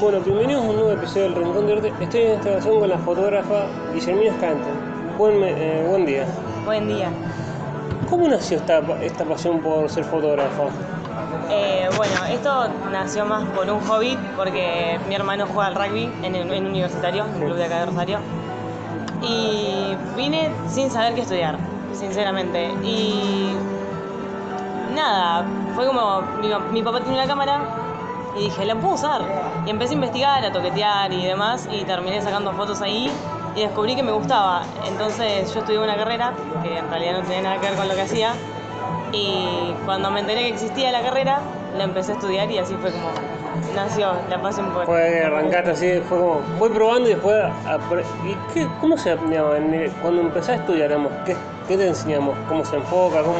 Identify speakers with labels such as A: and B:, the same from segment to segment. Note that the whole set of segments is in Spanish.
A: Bueno, bienvenidos a un nuevo episodio del Rincón de Arte. Estoy en esta ocasión con la fotógrafa Guillermina Escante. Buen, eh, buen día.
B: Buen día.
A: ¿Cómo nació esta, esta pasión por ser fotógrafa?
B: Eh, bueno, esto nació más por un hobby, porque mi hermano juega al rugby en el en universitario, en el club de acá de Rosario. Y vine sin saber qué estudiar, sinceramente. Y nada, fue como, mi, mi papá tiene una cámara y dije, la puedo usar. Y empecé a investigar, a toquetear y demás, y terminé sacando fotos ahí y descubrí que me gustaba. Entonces yo estudié una carrera, que en realidad no tenía nada que ver con lo que hacía, y cuando me enteré que existía la carrera, la empecé a estudiar y así fue como nació la pasión por...
A: Fue arrancaste así, fue como, voy probando y después, ¿y qué, cómo se digamos, en cuando empecé a estudiar, digamos, ¿qué, qué te enseñamos? ¿Cómo se enfoca? ¿Cómo,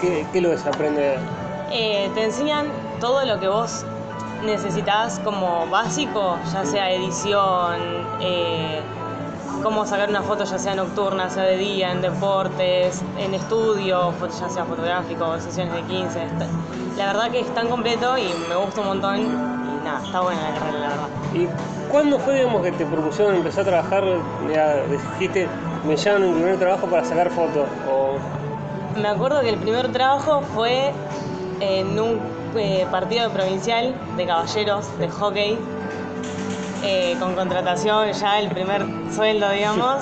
A: qué, ¿Qué lo que se aprende?
B: Eh, te enseñan todo lo que vos necesitas como básico, ya sea edición, eh, cómo sacar una foto ya sea nocturna, sea de día, en deportes, en estudio, ya sea fotográfico, sesiones de 15. Está- La verdad que es tan completo y me gusta un montón y nada, está buena la carrera, la verdad.
A: ¿Y cuándo fue, digamos, que te propusieron empezar a trabajar? Ya dijiste, me llaman mi primer trabajo para sacar fotos. O,
B: Me acuerdo que el primer trabajo fue en un eh, partido provincial de caballeros de hockey, eh, con contratación ya el primer sueldo, digamos,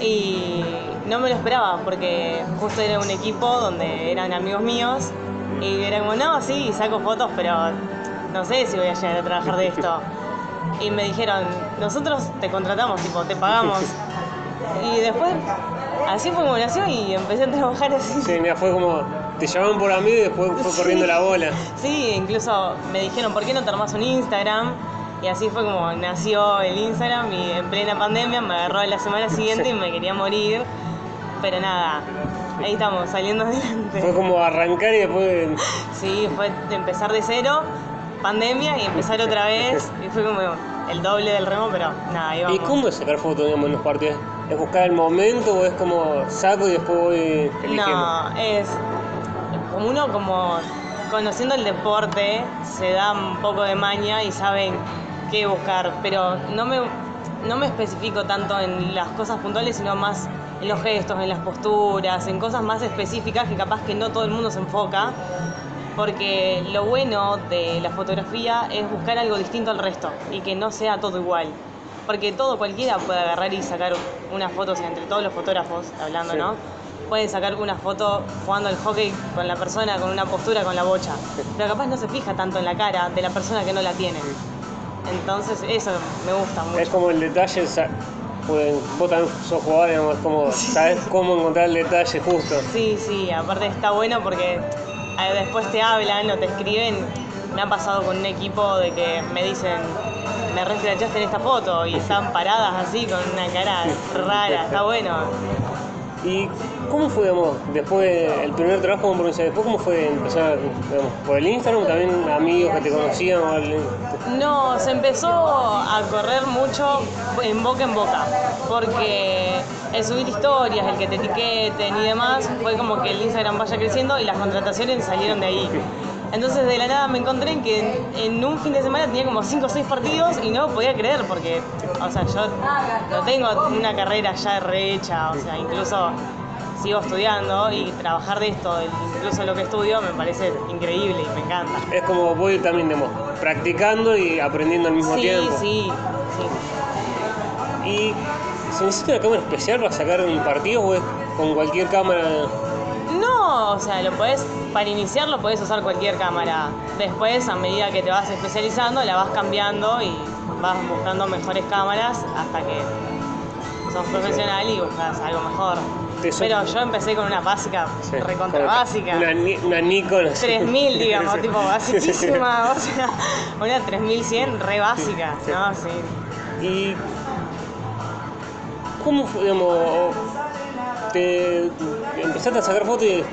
B: y no me lo esperaba porque justo era un equipo donde eran amigos míos y era como, no, sí, saco fotos, pero no sé si voy a llegar a trabajar de esto. Y me dijeron, nosotros te contratamos, tipo, te pagamos. Y después, así fue como nació y empecé a trabajar así.
A: sí, mira, fue como, te llamaban por a mí y después fue
B: Sí.
A: corriendo la bola.
B: Sí, incluso me dijeron, ¿por qué no te armás un Instagram? Y así fue como nació el Instagram y en plena pandemia me agarró la semana siguiente y me quería morir. Pero nada, ahí estamos, saliendo
A: Fue
B: adelante.
A: como arrancar y después...
B: Sí, fue empezar de cero, pandemia y empezar otra vez. Y fue como el doble del remo, pero nada, ahí
A: ¿Y
B: vamos.
A: cómo es sacar fotos, digamos, en los partidos? ¿Es buscar el momento o es como saco y después voy eligiendo?
B: No, es como uno como conociendo el deporte se da un poco de maña y saben qué buscar, pero no me, no me especifico tanto en las cosas puntuales, sino más en los gestos, en las posturas, en cosas más específicas que capaz que no todo el mundo se enfoca, porque lo bueno de la fotografía es buscar algo distinto al resto y que no sea todo igual. Porque todo cualquiera puede agarrar y sacar unas fotos entre todos los fotógrafos, hablando,
A: Sí.
B: ¿no? Pueden sacar una foto jugando al hockey con la persona, con una postura, con la bocha. Pero capaz no se fija tanto en la cara de la persona que no la tiene. Entonces eso me gusta mucho.
A: Es como el detalle, pues, vos también sos jugador, digamos, como, sabes cómo encontrar el detalle justo.
B: Sí, sí, aparte está bueno porque eh, después te hablan o te escriben. Me ha pasado con un equipo de que me dicen, me reflejaste en esta foto y están paradas así con una cara rara, está bueno.
A: ¿Y cómo fue, después el primer trabajo como provincial? ¿Después cómo fue empezar, digamos, por el Instagram? ¿También amigos que te conocían? o?
B: No, se empezó a correr mucho en boca en boca, porque el subir historias, el que te etiqueten y demás, fue como que el Instagram vaya creciendo y las contrataciones salieron de ahí. Entonces de la nada me encontré en que en, en un fin de semana tenía como 5 o 6 partidos y no podía creer porque, o sea, yo no tengo una carrera ya rehecha, o sea, incluso sigo estudiando y trabajar de esto, incluso lo que estudio, me parece increíble y me encanta.
A: Es como voy también, digamos, practicando y aprendiendo al mismo
B: Sí,
A: tiempo.
B: sí, sí.
A: ¿Y se necesita una cámara especial para sacar un partido o es con cualquier cámara?
B: No, o sea, lo podés, para iniciar lo podés usar cualquier cámara. Después, a medida que te vas especializando, la vas cambiando y vas buscando mejores cámaras hasta que sos profesional y buscas algo mejor. Pero yo empecé con una básica,
A: Sí,
B: recontra
A: con
B: básica.
A: Una, una Nikon. así.
B: 3000, digamos, tipo basiquísima, o sea, una 3100 re básica,
A: Sí.
B: ¿no? Sí.
A: ¿Y cómo fue, digamos, te empezaste a sacar fotos y,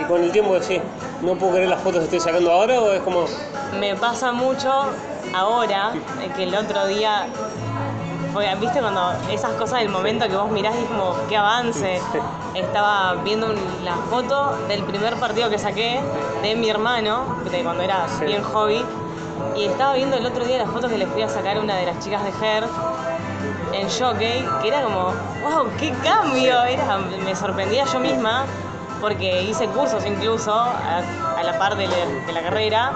A: y con el tiempo decís, no puedo creer las fotos que estoy sacando ahora o es como,
B: Me pasa mucho ahora que el otro día fue, viste cuando esas cosas del momento que vos mirás y es como qué avance. Estaba viendo la foto del primer partido que saqué de mi hermano, de cuando era
A: Sí.
B: bien hobby, Y estaba viendo el otro día las fotos que le fui a sacar a una de las chicas de Her en Jockey, que era como, wow, qué cambio. Era, me sorprendía yo misma porque hice cursos incluso a, a la par de la, de la carrera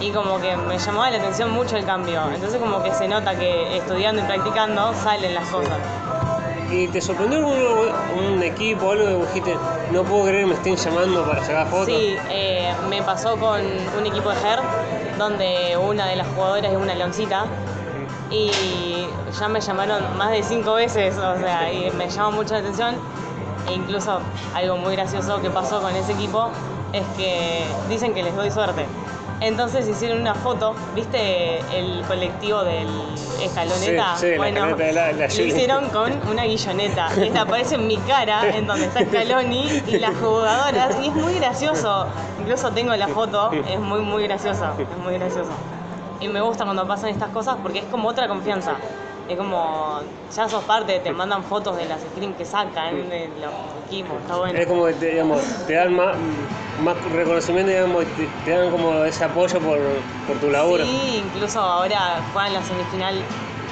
B: y como que me llamaba la atención mucho el cambio. Entonces como que se nota que estudiando y practicando salen las cosas.
A: ¿Y te sorprendió algún un equipo o algo que dijiste, no puedo creer que me estén llamando para sacar fotos?
B: Sí, eh, me pasó con un equipo de GER, donde una de las jugadoras es una leoncita. Y ya me llamaron más de cinco veces, o sea, y me llama mucho la atención. E incluso algo muy gracioso que pasó con ese equipo es que dicen que les doy suerte. Entonces hicieron una foto, ¿viste el colectivo del escaloneta?
A: Sí, sí, la
B: bueno,
A: la- la
B: lo hicieron con una guilloneta. Esta aparece en mi cara, en donde está Scaloni y las jugadoras, y es muy gracioso. Incluso tengo la foto, es muy, muy gracioso, es muy gracioso. Y me gusta cuando pasan estas cosas porque es como otra confianza. Es como, ya sos parte, te mandan fotos de las screens que sacan, de los equipos, está bueno.
A: Es como que te, digamos, te dan más, más reconocimiento, digamos, te, te dan como ese apoyo por, por tu laburo.
B: Sí, incluso ahora juegan la semifinal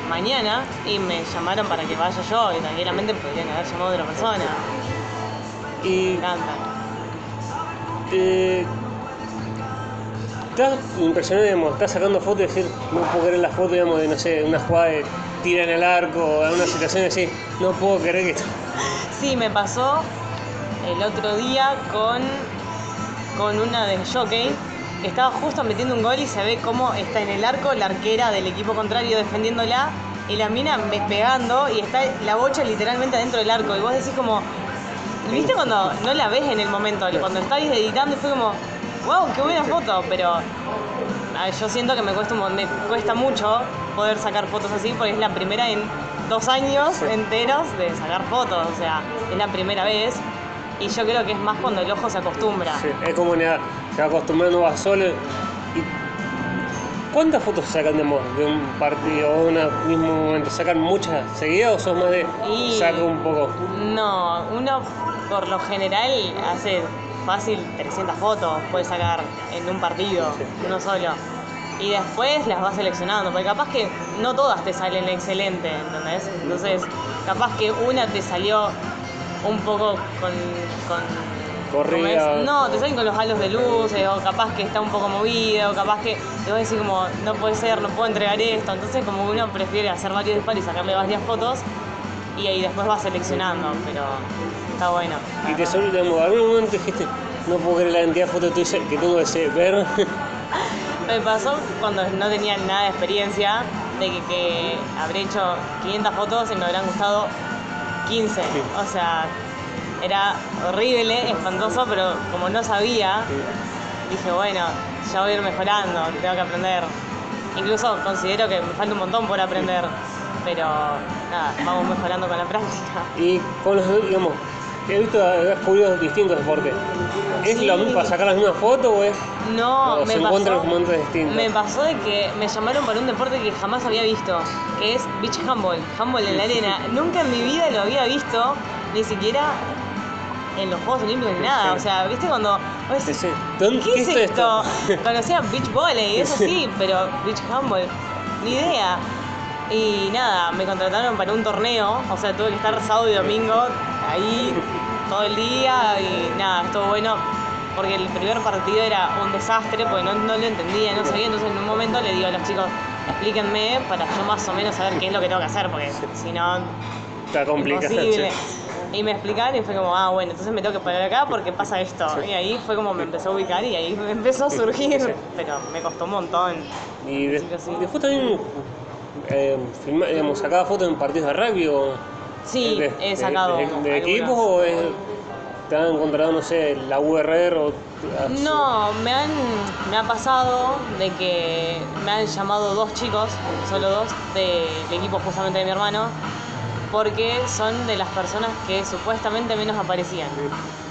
B: mañana y me llamaron para que vaya yo y tranquilamente podrían haber llamado a otra persona.
A: Y
B: Me encanta.
A: te, estás impresionado, digamos, estás sacando fotos y decir, no puedo creer la foto, digamos, de, no sé, una jugada de tira en el arco, o una situación así, no puedo creer que esto...
B: Sí, me pasó el otro día con, con una de jockey. Estaba justo metiendo un gol y se ve cómo está en el arco la arquera del equipo contrario defendiéndola y la mina pegando y está la bocha literalmente adentro del arco. Y vos decís como, ¿viste cuando no la ves en el momento? Cuando estáis editando y fue como, wow, qué buena foto, pero yo siento que me cuesta, un me cuesta mucho poder sacar fotos así porque es la primera en dos años enteros de sacar fotos, o sea, es la primera vez y yo creo que es más cuando el ojo se acostumbra.
A: Sí, es como nada, se va acostumbrando vas solo. Y, ¿Cuántas fotos sacan digamos, de un partido o de un mismo momento? ¿Sacan muchas seguidas o sos más de
B: Y-
A: saco un poco?
B: No, uno por lo general hace fácil 300 fotos, puede sacar en un partido, uno solo. Y después las vas seleccionando, porque capaz que no todas te salen excelente, ¿entendés? Entonces, capaz que una te salió un poco con... con
A: Corrida.
B: No, te salen con los halos de luces, o capaz que está un poco movido, o capaz que te vas a decir como, no puede ser, no puedo entregar esto. Entonces, como uno prefiere hacer varios disparos y sacarle varias fotos, y ahí después vas seleccionando, pero está bueno.
A: Y te solo, algún momento dijiste, no puedo creer la cantidad de fotos tuyas que tengo que ver.
B: Me pasó cuando no tenía nada de experiencia, de que, que habré hecho 500 fotos y me habrán gustado 15. O sea, era horrible, espantoso, pero como no sabía, dije, bueno, ya voy a ir mejorando, tengo que aprender. Incluso considero que me falta un montón por aprender, pero nada, vamos mejorando con la práctica.
A: Y con los, digamos, he visto, has cubierto distintos deportes. ¿Es
B: Sí.
A: lo mismo para sacar las mismas fotos o es.?
B: No,
A: o
B: me
A: se encuentran
B: pasó,
A: en momentos distintos?
B: me pasó de que me llamaron para un deporte que jamás había visto, que es beach handball, handball en la arena. Nunca en mi vida lo había visto, ni siquiera en los Juegos Olímpicos ni nada. O sea, ¿viste cuando decís,
A: Sí, sí. ¿Dónde-
B: ¿qué es esto?
A: esto?
B: Conocía beach volley, eso sí, pero beach handball, ni idea. Y nada, me contrataron para un torneo, o sea, tuve que estar sábado y domingo ahí todo el día y nada, estuvo bueno porque el primer partido era un desastre porque no, no lo entendía, no sabía, entonces en un momento le digo a los chicos, explíquenme para yo más o menos saber qué es lo que tengo que hacer, porque si no,
A: Está complicado.
B: Y me explicaron y fue como, ah, bueno, entonces me tengo que parar acá porque pasa esto. Y ahí fue como me empezó a ubicar y ahí me empezó a surgir,
A: Sí.
B: pero me costó un montón.
A: Y de-
B: sí.
A: después también eh, filma- digamos, sacaba fotos en partidos de rugby o
B: Sí,
A: de,
B: he sacado.
A: de, de equipos o es, te han encontrado, no sé, la URR o?
B: No, me han me ha pasado de que me han llamado dos chicos, solo dos, del equipo justamente de mi hermano, porque son de las personas que supuestamente menos aparecían.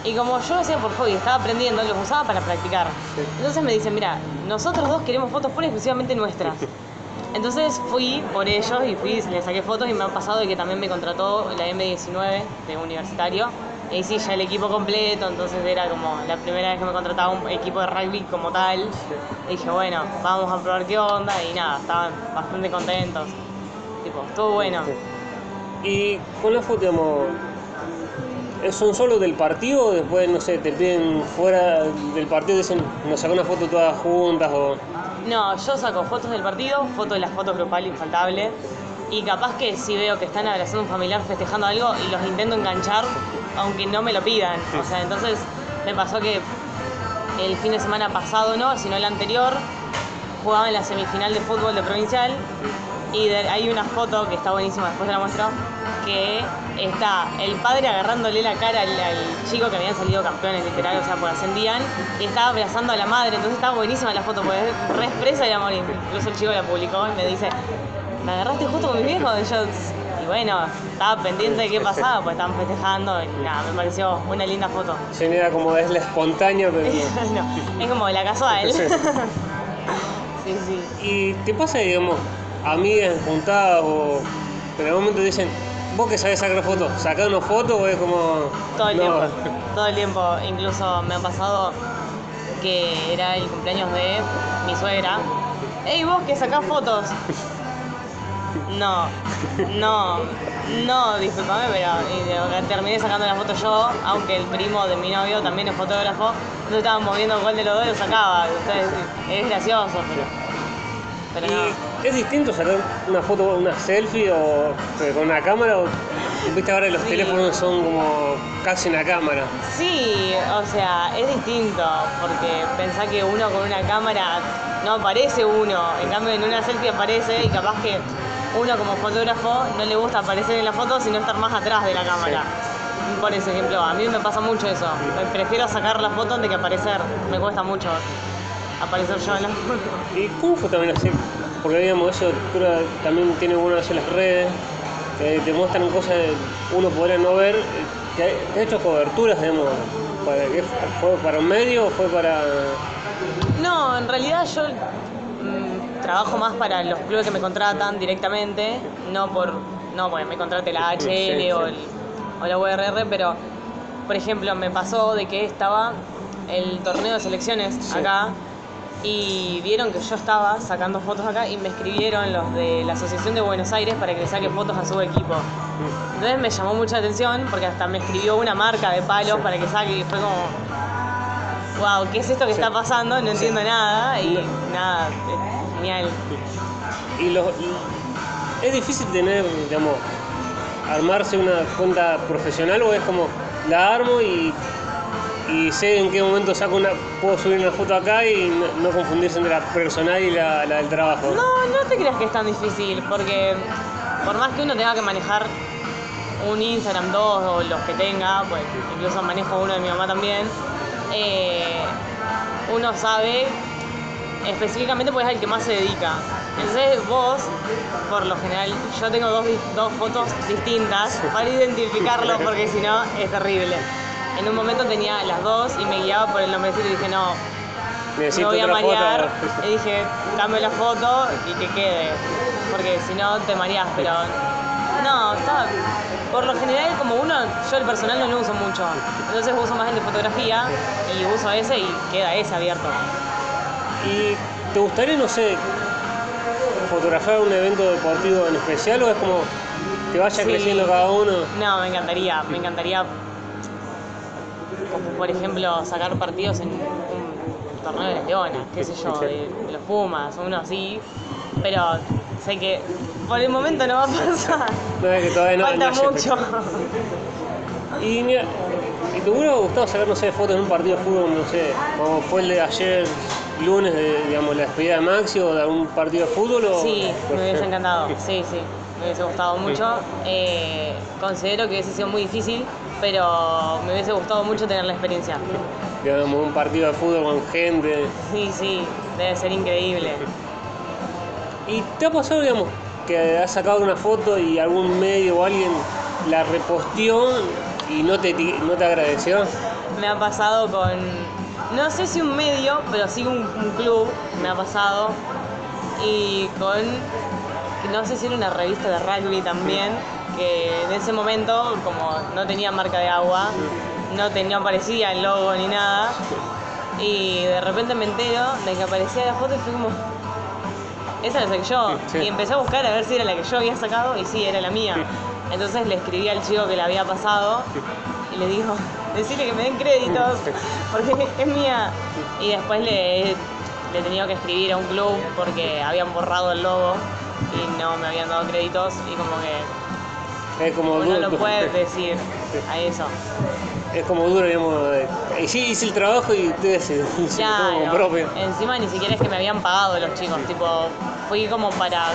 B: Y como yo lo hacía por hobby, estaba aprendiendo, los usaba para practicar.
A: Sí.
B: Entonces me dicen, mira, nosotros dos queremos fotos pura exclusivamente nuestras. Entonces fui por ellos y fui, les saqué fotos y me ha pasado de que también me contrató la M19 de universitario Y sí, ya el equipo completo, entonces era como la primera vez que me contrataba un equipo de rugby como tal. Dije, bueno, vamos a probar qué onda y nada, estaban bastante contentos. Tipo, estuvo bueno.
A: Y la foto, digamos, ¿son solo del partido o después, no sé, te piden fuera del partido y dicen, nos sacó una foto todas juntas o...?
B: No, yo saco fotos del partido, fotos de las fotos grupales infaltable. Y capaz que si veo que están abrazando a un familiar festejando algo y los intento enganchar, aunque no me lo pidan. O sea, entonces me pasó que el fin de semana pasado no, sino el anterior, jugaba en la semifinal de fútbol de provincial y de- hay una foto que está buenísima, después te la muestro, que está el padre agarrándole la cara al, al chico que habían salido campeones literal, o sea, pues ascendían, y estaba abrazando a la madre, entonces estaba buenísima la foto, pues es re expresa el amor, incluso el chico la publicó y me dice, me agarraste justo con mi viejo, y yo, y bueno, estaba pendiente de qué pasaba, pues estaban festejando, y nada, me pareció una linda foto.
A: Genera como es la espontánea, pero...
B: no, es como la casual.
A: Sí.
B: sí, sí.
A: ¿Y te pasa, digamos, amigas juntadas o en algún momento dicen, vos que sabés sacar fotos, sacar una foto o es como...
B: Todo el
A: no,
B: tiempo. Todo el tiempo. Incluso me ha pasado que era el cumpleaños de mi suegra. ¡Ey, vos que sacás fotos! No, no, no, discúlpame, pero terminé sacando la foto yo, aunque el primo de mi novio también es fotógrafo, entonces estábamos viendo cuál de los dos lo sacaba. Entonces, es gracioso, pero, pero no.
A: ¿Y es distinto sacar una foto, una selfie o con una cámara o viste ahora los
B: Sí.
A: teléfonos son como casi una cámara?
B: Sí, o sea, es distinto, porque pensá que uno con una cámara no aparece uno, en cambio en una selfie aparece y capaz que uno como fotógrafo no le gusta aparecer en la foto, sino estar más atrás de la cámara. Por ejemplo, a mí me pasa mucho eso, prefiero sacar la foto antes que aparecer, me cuesta mucho aparecer yo en la foto.
A: ¿Y fue también así? Porque digamos, eso también tiene eso en las redes, que te muestran cosas que uno podría no ver, que has hecho coberturas, digamos, para, ¿qué ¿fue para un medio o fue para...?
B: No, en realidad yo mm, trabajo más para los clubes que me contratan directamente, no por, no porque me contrate la HL
A: Sí,
B: o, el- o la URR, pero por ejemplo me pasó de que estaba el torneo de selecciones
A: Sí.
B: acá y vieron que yo estaba sacando fotos acá y me escribieron los de la Asociación de Buenos Aires para que le saque fotos a su equipo. Entonces me llamó mucha atención porque hasta me escribió una marca de palos
A: Sí.
B: para que saque y fue como, wow, ¿qué es esto que
A: Sí.
B: está pasando? No entiendo nada y nada, es genial.
A: Y los, y- es difícil tener, digamos, armarse una cuenta profesional o es como la armo y, y sé en qué momento saco una, puedo subir una foto acá y no, no confundirse entre la personal y la, la del trabajo.
B: No, no te creas que es tan difícil porque por más que uno tenga que manejar un Instagram 2 o los que tenga, pues incluso manejo uno de mi mamá también, eh, uno sabe específicamente pues es el que más se dedica. Entonces vos, por lo general, yo tengo dos, dos fotos distintas para identificarlo porque si no es terrible. En un momento tenía las dos y me guiaba por el nombrecito y dije no, me voy a marear.
A: foto.
B: Y dije, cambio la foto y que quede. Porque si no te mareás, pero. No, está. Por lo general, como uno, yo el personal no lo uso mucho. Entonces uso más el de fotografía y uso ese y queda ese abierto.
A: ¿Y te gustaría, no sé, fotografiar un evento deportivo en especial o es como que vaya
B: Sí.
A: creciendo cada uno?
B: No, me encantaría, me encantaría, como por ejemplo, sacar partidos en un torneo de las Leonas, qué sé yo, de, de los Pumas, uno así, pero sé que por el momento no va a pasar.
A: No, es que todavía no,
B: Falta
A: no
B: mucho.
A: Y, mira, ¿y te hubiera gustado sacar, no sé, fotos en un partido de fútbol, no sé, como fue el de ayer, lunes, de, digamos, la despedida de Maxi o de algún partido de fútbol? O,
B: Sí, me hubiese encantado, sí, sí, me hubiese gustado mucho. Eh, considero que hubiese sido muy difícil, pero me hubiese gustado mucho tener la experiencia.
A: Digamos, un partido de fútbol con gente.
B: Sí, sí, debe ser increíble.
A: ¿Y te ha pasado, digamos, que has sacado una foto y algún medio o alguien la reposteó y no te, no te agradeció?
B: Me ha pasado con, no sé si un medio, pero sí un, un club, me ha pasado. Y con, no sé si era una revista de rugby también, que en ese momento, como no tenía marca de agua, no, tenía, no aparecía el logo ni nada, y de repente me entero de que aparecía la foto y fue como, esa la saqué yo.
A: Sí.
B: Y empecé a buscar a ver si era la que yo había sacado y sí, era la mía. Entonces le escribí al chico que la había pasado y le digo, decirle que me den créditos porque es mía. Y después le, le he tenido que escribir a un club porque habían borrado el logo y no me habían dado créditos y como que
A: Es como
B: uno
A: duro.
B: lo puede decir a eso.
A: Es como duro, digamos. de- Y sí, hice el trabajo y ustedes se,
B: Claro.
A: como propio.
B: Encima ni siquiera es que me habían pagado los chicos, tipo, fui como para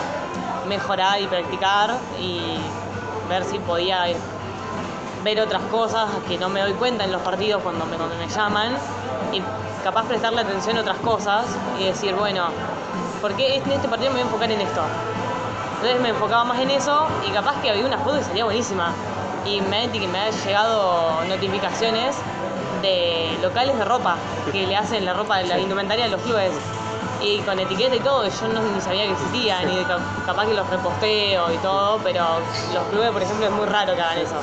B: mejorar y practicar y ver si podía ver otras cosas que no me doy cuenta en los partidos cuando me, cuando me llaman y capaz prestarle atención a otras cosas y decir, bueno, porque en este partido me voy a enfocar en esto. Entonces me enfocaba más en eso y capaz que había una foto que salía buenísima. Y me, que me han llegado notificaciones de locales de ropa que le hacen la ropa, la indumentaria de los clubes. Y con etiqueta y todo, yo no, ni sabía que existía, ni ca- capaz que los reposteo y todo, pero los clubes, por ejemplo, es muy raro que hagan eso.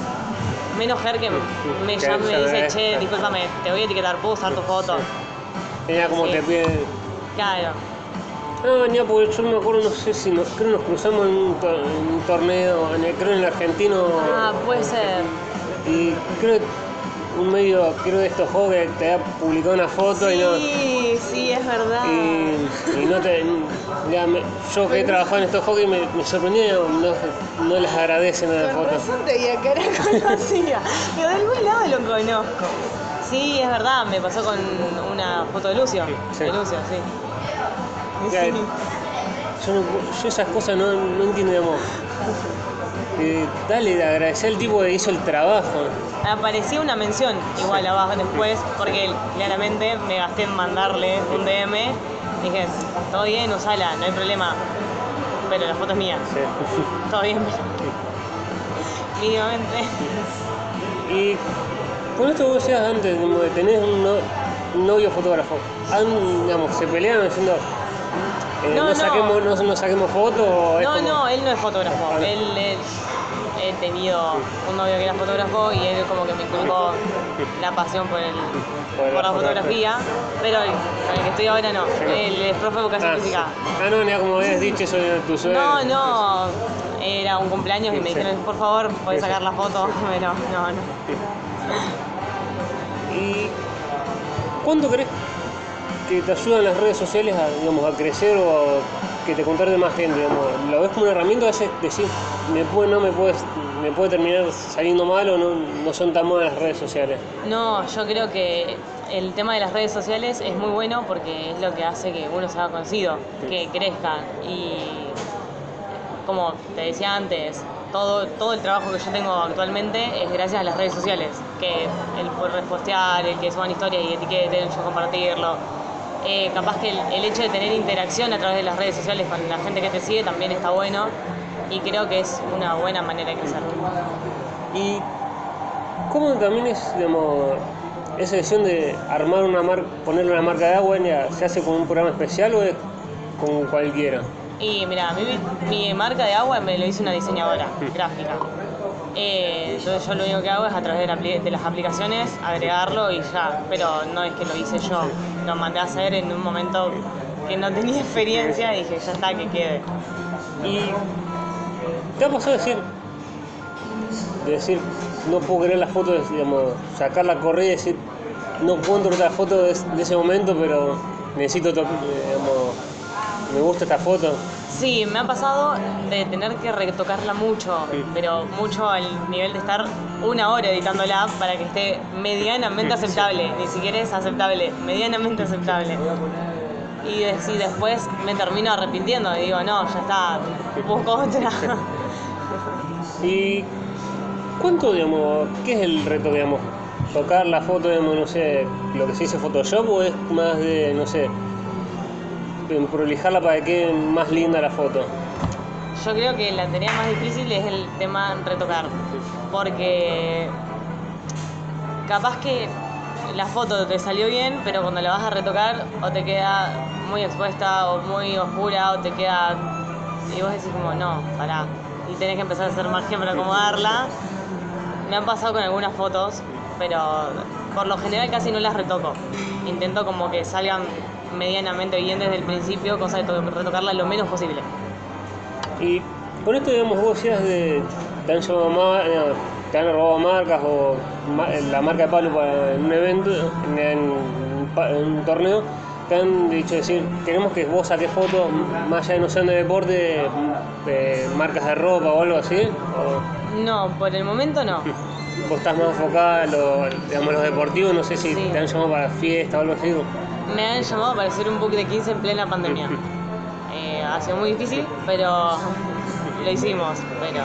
B: Menos Ger que me llama y me dice, che, discúlpame, te voy a etiquetar, ¿puedo usar tu foto?
A: Ella como
B: Sí.
A: te pide.
B: Claro.
A: No, venía porque yo me acuerdo, no sé si nos, creo que nos cruzamos en un, to- en un torneo, en el, creo en el argentino.
B: Ah, puede ser.
A: Y creo que un medio, creo de estos juegos que te ha publicado una foto y no.
B: Sí, sí, es verdad.
A: Y, y no te. Ya me- yo que he trabajado en estos juegos me, me sorprendía, no, no les agradecen a la
B: Con
A: foto.
B: razón te veía cara conocida. Pero de algún lado lo conozco. Sí, es verdad, me pasó con una foto de Lucio.
A: Sí.
B: De Lucio, sí. Sí.
A: Yo, no- yo esas cosas no, no entiendo, digamos. Eh, dale, agradecer al tipo que hizo el trabajo.
B: Apareció una mención igual abajo después, porque claramente me gasté en mandarle un DM. Dije, todo bien, usala, no hay problema. Pero la foto es mía.
A: Sí.
B: Todo bien, mínimamente.
A: Y con esto vos decías antes, como de tener un, no- un novio fotógrafo, digamos, se pelean diciendo, eh,
B: No,
A: no, saquemos, no, no saquemos fotos. es
B: No,
A: como-
B: no, él no es fotógrafo.
A: Ah, no.
B: Él, él- he tenido un novio que era fotógrafo y él como que me inculcó la pasión por, el,
A: Por
B: por la
A: fotografía.
B: Pero el, con el que estoy ahora no. Él es profe de educación
A: Ah,
B: física.
A: ah, no, ya como habías dicho, eso de tu suegro.
B: No, no. Era un cumpleaños y me dijeron, por favor,
A: sí.
B: sacar la foto. Pero no, no.
A: ¿Y cuánto crees que te ayudan las redes sociales a, digamos, a crecer o a que te contarte más gente? Digamos? ¿Lo ves como una herramienta? A veces decir, me puede, no me puedes, me puede terminar saliendo mal o no, no son tan malas las redes sociales.
B: No, yo creo que el tema de las redes sociales es muy bueno porque es lo que hace que uno se haga conocido, que crezca. Y como te decía antes, todo, todo el trabajo que yo tengo actualmente es gracias a las redes sociales. Que el por repostear, el que suban historias y etiqueten, yo compartirlo. Eh, capaz que el, el hecho de tener interacción a través de las redes sociales con la gente que te sigue también está bueno y creo que es una buena manera de crecer.
A: Y cómo también es, digamos, esa decisión de armar una marca, ponerle una marca de agua, ¿se hace con un programa especial o es con cualquiera?
B: Y mira, mi, mi marca de agua me lo hizo una diseñadora gráfica. Eh, entonces yo lo único que hago es a través de, las aplicaciones agregarlo y ya, pero no es que lo hice yo, lo mandé a hacer en un momento que no tenía experiencia y dije, ya está, que quede.
A: Y te ha pasado decir, de decir, no puedo creer la foto, digamos, sacar la correa y decir, no encontrar la foto de, ese momento, pero necesito, to- eh, digamos, me gusta esta foto.
B: Sí, me ha pasado de tener que retocarla mucho,
A: Sí.
B: pero mucho al nivel de estar una hora editándola para que esté medianamente aceptable, ni siquiera es aceptable, medianamente aceptable. Y de- si después me termino arrepintiendo y digo, no, ya está, busco otra.
A: ¿Y cuánto, digamos, qué es el reto, digamos? ¿Tocar la foto, digamos, no sé, lo que se dice Photoshop o es más de, no sé, prolijarla para que quede más linda la foto?
B: Yo creo que la tarea más difícil es el tema retocar, porque capaz que la foto te salió bien, pero cuando la vas a retocar o te queda muy expuesta o muy oscura o te queda... Y vos decís como, no, pará, y tenés que empezar a hacer magia para acomodarla. Me han pasado con algunas fotos, pero por lo general casi no las retoco. Intento como que salgan medianamente bien desde el principio, cosa de to- retocarla lo menos posible.
A: Y con esto, digamos, vos decías de. Te han llamado ma- eh, te han robado marcas o ma- la marca de Pablo para en un evento, en, en un pa- en un torneo. Te han dicho decir, queremos que vos saques fotos más allá de no sean de deporte, de marcas de ropa o algo así. O
B: No, por el momento no.
A: vos estás más enfocada en lo, digamos, los deportivos, no sé si
B: Sí.
A: te han llamado para fiesta o algo así.
B: Me han llamado para hacer un book de 15 en plena pandemia. Eh, ha sido muy difícil, pero lo hicimos, pero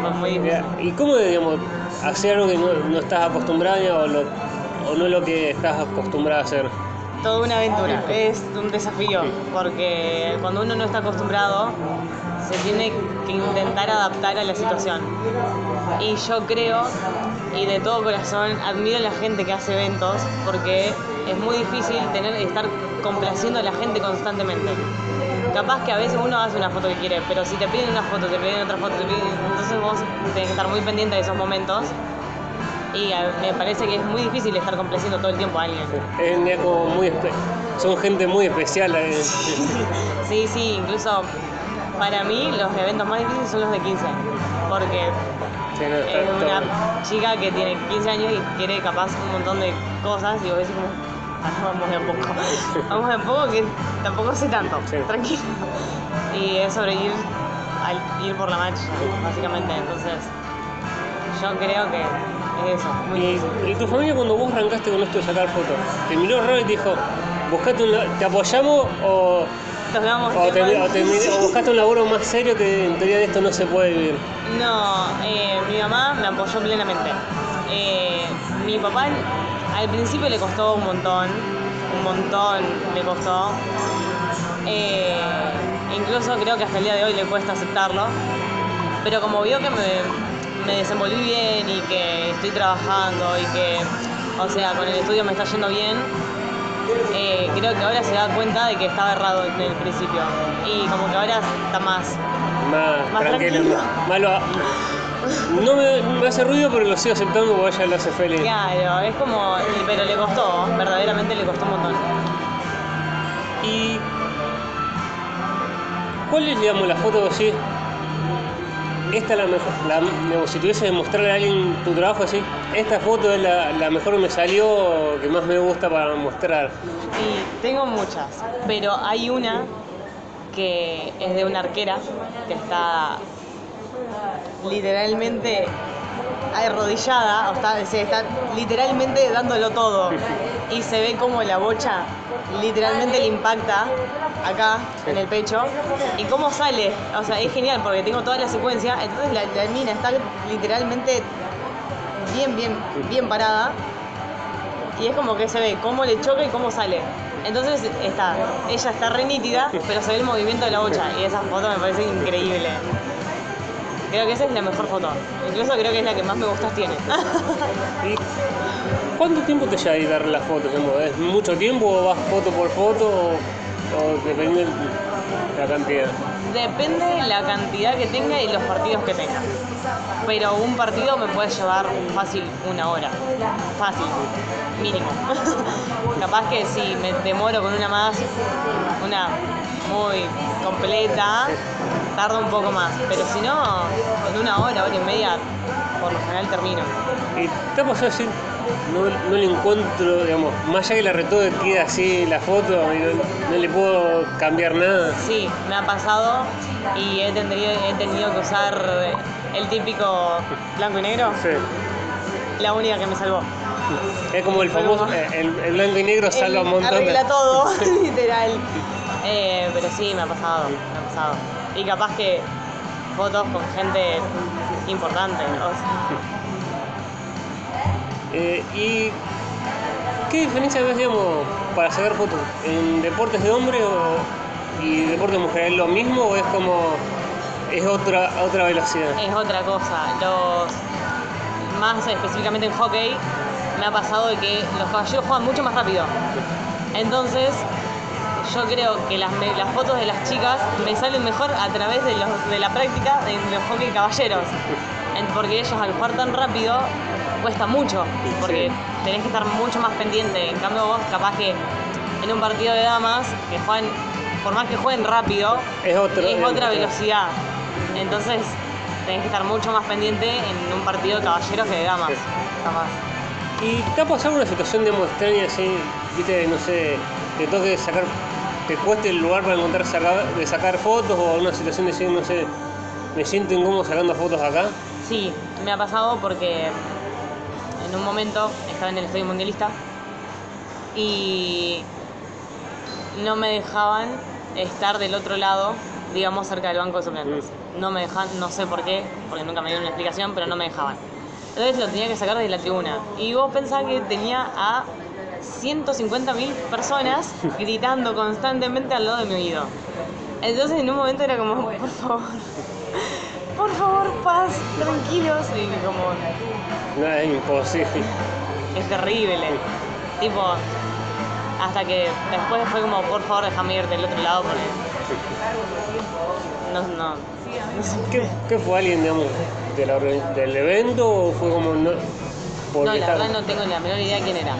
B: fue muy difícil.
A: ¿Y cómo, digamos, hacer algo que no, no estás acostumbrada o, lo, o no lo que estás acostumbrada a hacer?
B: Toda una aventura, es un desafío, porque cuando uno no está acostumbrado, se tiene que intentar adaptar a la situación. Y yo creo, y de todo corazón, admiro a la gente que hace eventos, porque es muy difícil tener, estar complaciendo a la gente constantemente. Capaz que a veces uno hace una foto que quiere, pero si te piden una foto, te piden otra foto, te piden, entonces vos tenés que estar muy pendiente de esos momentos. Y a- me parece que es muy difícil estar complaciendo todo el tiempo a alguien.
A: Es, es como muy son gente muy especial. eh.
B: Sí, sí, incluso para mí los eventos más difíciles son los de 15, porque
A: Sí, no, está
B: es
A: todo-
B: una chica que tiene 15 años y quiere capaz un montón de cosas y vos decís como, "Ah, vamos de a poco, vamos de a poco que tampoco sé tanto,
A: Sí.
B: tranquilo. Y es sobre ir, al, ir por la marcha, básicamente, entonces yo creo que es eso, muy
A: Y,
B: difícil.
A: y tu familia cuando vos arrancaste con esto de sacar fotos, te miró raro y te dijo, buscate un, ¿te apoyamos o, te,
B: tiempo.
A: o te mi- o buscaste un laburo más serio que en teoría de esto no se puede vivir?
B: No, eh, mi mamá me apoyó plenamente. Eh, mi papá al principio le costó un montón, un montón le costó. Eh, incluso creo que hasta el día de hoy le cuesta aceptarlo. Pero como vio que me, me desenvolví bien y que estoy trabajando y que, o sea, con el estudio me está yendo bien, eh, creo que ahora se da cuenta de que estaba errado en el principio. Y como que ahora está más
A: Más,
B: Más
A: tranquilo.
B: tranquilo.
A: No me, me hace ruido, pero lo sigo aceptando porque ella lo hace feliz.
B: Claro, es como, pero le costó, verdaderamente le costó un montón.
A: ¿Y cuál es, digamos, la foto que decís? Esta es la mejor, la, digamos, si tuviese que mostrarle a alguien tu trabajo, así, esta foto es la, la mejor que me salió, que más me gusta para mostrar.
B: Y tengo muchas, pero hay una que es de una arquera que está literalmente arrodillada, o está, se está literalmente dándolo todo. Y se ve como la bocha literalmente le impacta acá en el pecho. Y cómo sale, o sea, es genial porque tengo toda la secuencia. Entonces la, la mina está literalmente bien, bien, bien parada. Y es como que se ve cómo le choca y cómo sale. Entonces está, ella está re nítida, pero se ve el movimiento de la bocha. Y esa foto me parece increíble. Creo que esa es la mejor foto. Incluso creo que es la que más me gustas tiene.
A: ¿Y cuánto tiempo te lleva editar las fotos? ¿Es mucho tiempo o vas foto por foto o, o depende de la cantidad?
B: Depende la cantidad que tenga y los partidos que tenga. Pero un partido me puede llevar fácil una hora. Fácil, mínimo. Capaz que si me demoro con una más, una muy completa, tarda un poco más. Pero si no, en una hora, hora y media, por lo general termino.
A: ¿Y te ha pasado decir, no, no le encuentro, digamos, más allá que la retoque queda así la foto y no, no le puedo cambiar nada?
B: Sí, me ha pasado y he tenido, he tenido que usar el típico blanco y negro.
A: Sí.
B: La única que me salvó.
A: Es como el famoso, eh, el, el blanco y negro salva un
B: Él
A: montón de...
B: Arregla todo, literal. Eh, pero sí, me ha pasado, me ha pasado. Y capaz que fotos con gente importante. o sea,
A: Eh, ¿Y qué diferencia ves, digamos, para sacar fotos? ¿En deportes de hombre o, y deportes de mujer? ¿Es lo mismo o es como, es otra, otra velocidad?
B: es otra cosa. Los más específicamente en hockey me ha pasado de que los caballeros juegan mucho más rápido. Entonces, yo creo que las, me- las fotos de las chicas me salen mejor a través de, los, de la práctica de los hockey caballeros. Porque ellos al jugar tan rápido cuesta mucho, porque
A: Sí.
B: tenés que estar mucho más pendiente. En cambio vos capaz que en un partido de damas, que juegan, por más que jueguen rápido,
A: Es otro-
B: es
A: es
B: otra velocidad. Entonces tenés que estar mucho más pendiente en un partido de caballeros que de damas.
A: Sí.
B: Capaz.
A: ¿Y te ha pasado una situación de extraña así, viste, no sé, que toque sacar, te cueste el lugar para encontrar sacar, de sacar fotos o una situación de decir, no sé, me siento incómodo sacando fotos acá?
B: Sí, me ha pasado porque en un momento estaba en el estadio mundialista y no me dejaban estar del otro lado, digamos, cerca del banco de suplentes. No me dejaban, no sé por qué, porque nunca me dieron una explicación, pero no me dejaban. Entonces lo tenía que sacar desde la tribuna. Y vos pensás que tenía a 150.000 personas gritando constantemente al lado de mi oído. Entonces en un momento era como, por favor, por favor, paz, tranquilos. Y como,
A: No, es imposible.
B: es terrible. Tipo, hasta que después fue como, por favor, déjame ir del otro lado porque. No, no. no sé
A: ¿Qué, qué fue alguien, digamos, de la del evento o fue como no?
B: No, la verdad no tengo la menor idea quién era.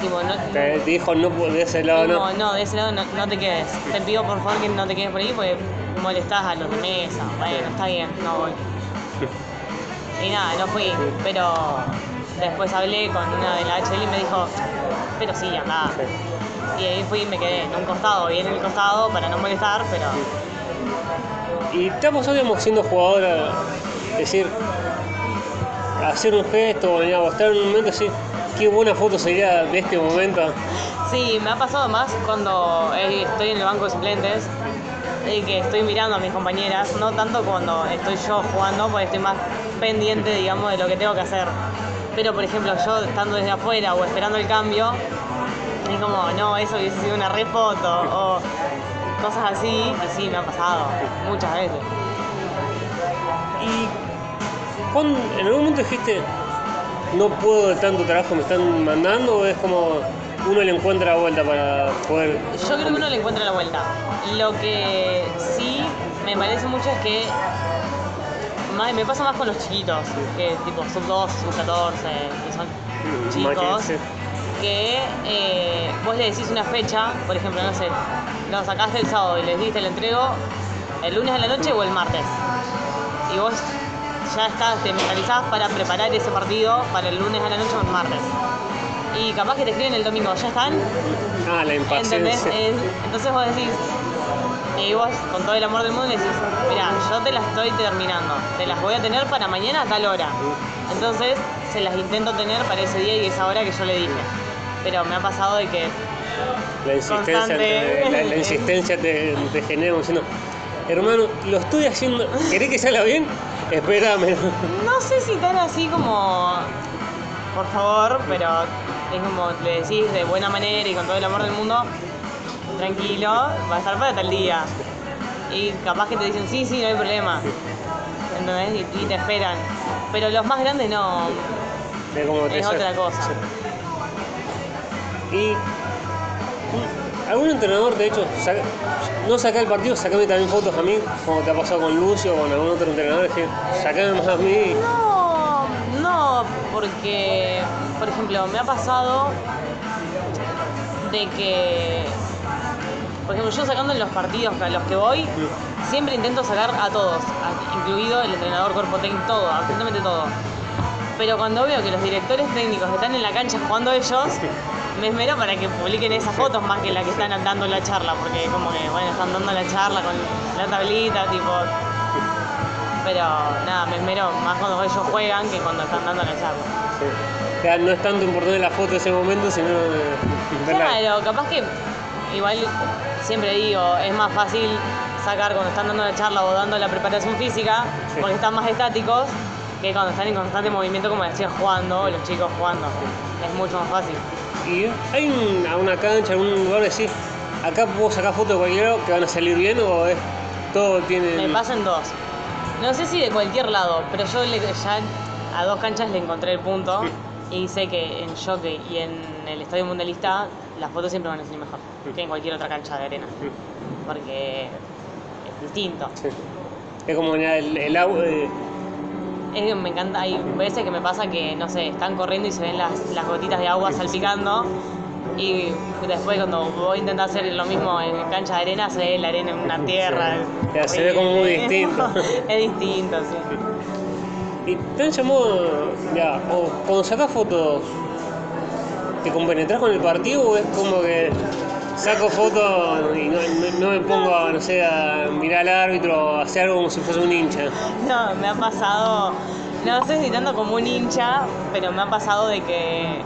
B: Tipo, no,
A: Te dijo no de ese lado,
B: no,
A: no.
B: de ese lado no, no te quedes. Te pido por favor que no te quedes por ahí porque molestás a los de mesa. Bueno, está bien, no voy. Y nada, no fui, pero después hablé con una de la HL y me dijo, pero sí, anda. Y ahí fui y me quedé en un costado, bien en el costado para no molestar, pero
A: Y pasado, digamos, siendo jugadora, decir, hacer un gesto o en un momento así, qué buena foto sería de este momento.
B: sí, me ha pasado más cuando estoy en el banco de suplentes y que estoy mirando a mis compañeras, no tanto cuando estoy yo jugando, porque estoy más pendiente, digamos, de lo que tengo que hacer. Pero, por ejemplo, yo estando desde afuera o esperando el cambio, es como, no, eso hubiese sido una re foto o cosas así, y sí, me ha pasado muchas veces.
A: Y cuando, en algún momento dijiste, no puedo de tanto trabajo me están mandando, o es como uno le encuentra la vuelta para poder.
B: Yo creo que uno le encuentra la vuelta. Lo que sí me parece mucho es que más- me pasa más con los chiquitos, que tipo sub 2, sub 14, que son chicos,
A: Imagínense.
B: que eh, vos le decís una fecha, por ejemplo, no sé, lo sacaste el sábado y les diste el entrego el lunes a la noche o el martes. Y vos ya estás, te mentalizás para preparar ese partido para el lunes a la noche o el martes. Y capaz que te escriben el domingo, ¿ya están?
A: Ah, la impaciencia.
B: Es- entonces vos decís, y vos con todo el amor del mundo decís, mira, yo te las estoy terminando, te las voy a tener para mañana a tal hora. Entonces se las intento tener para ese día y esa hora que yo le dije. Pero me ha pasado de que
A: La insistencia,
B: Constante.
A: te, la, la insistencia te, te genera diciendo, hermano, lo estoy haciendo, ¿querés que salga bien? Espérame.
B: no sé si tan así como, por favor, pero es como le decís de buena manera y con todo el amor del mundo, tranquilo, va a estar para tal día. Y capaz que te dicen, sí, sí, no hay problema. ¿Entendés? Y, y te esperan. Pero los más grandes no,
A: Es
B: es otra cosa.
A: Y algún entrenador, de hecho, saca- no saca el partido, sacame también fotos a mí, como te ha pasado con Lucio o con algún otro entrenador, que sacame más a mí.
B: No, no, porque, por ejemplo, me ha pasado de que, por ejemplo, yo sacando en los partidos a los que voy, siempre intento sacar a todos, incluido el entrenador, cuerpo técnico, todo, absolutamente todo. Pero cuando veo que los directores técnicos están en la cancha jugando ellos, me esmero para que publiquen esas fotos más que la que están dando la charla, porque como que, bueno, están dando la charla con la tablita, tipo, pero nada, me esmero más cuando ellos juegan que cuando están dando la charla.
A: Sí. Ya no es tanto importante la foto de ese momento, sino eh.
B: Claro, capaz que igual siempre digo, es más fácil sacar cuando están dando la charla o dando la preparación física,
A: Sí.
B: porque están más estáticos, que cuando están en constante movimiento como decías jugando, o los chicos jugando. Es mucho más fácil.
A: Y hay un- a una cancha, algún lugar decir, acá puedo sacar fotos de cualquier lado que van a salir bien o es todo tiene.
B: Me pasan dos. No sé si de cualquier lado, pero yo le- ya a dos canchas le encontré el punto y sé que en Jockey y en el Estadio Mundialista las fotos siempre van a salir mejor que en cualquier otra cancha de arena. Porque es distinto.
A: Sí. Es como el, el agua. eh,
B: Es que me encanta, hay veces que me pasa que, no sé, están corriendo y se ven las, las gotitas de agua salpicando. Y después cuando voy a intentar hacer lo mismo en cancha de arena, se ve la arena en una tierra.
A: Se ve como muy distinto.
B: es distinto, sí.
A: ¿Y te han llamado, ya, o cuando sacas fotos, te compenetras con el partido o es como que saco fotos y no, no- no me pongo, a, no sé, a mirar al árbitro o hacer algo como si fuese un hincha?
B: No, me ha pasado, no sé si tanto como un hincha, pero me ha pasado de que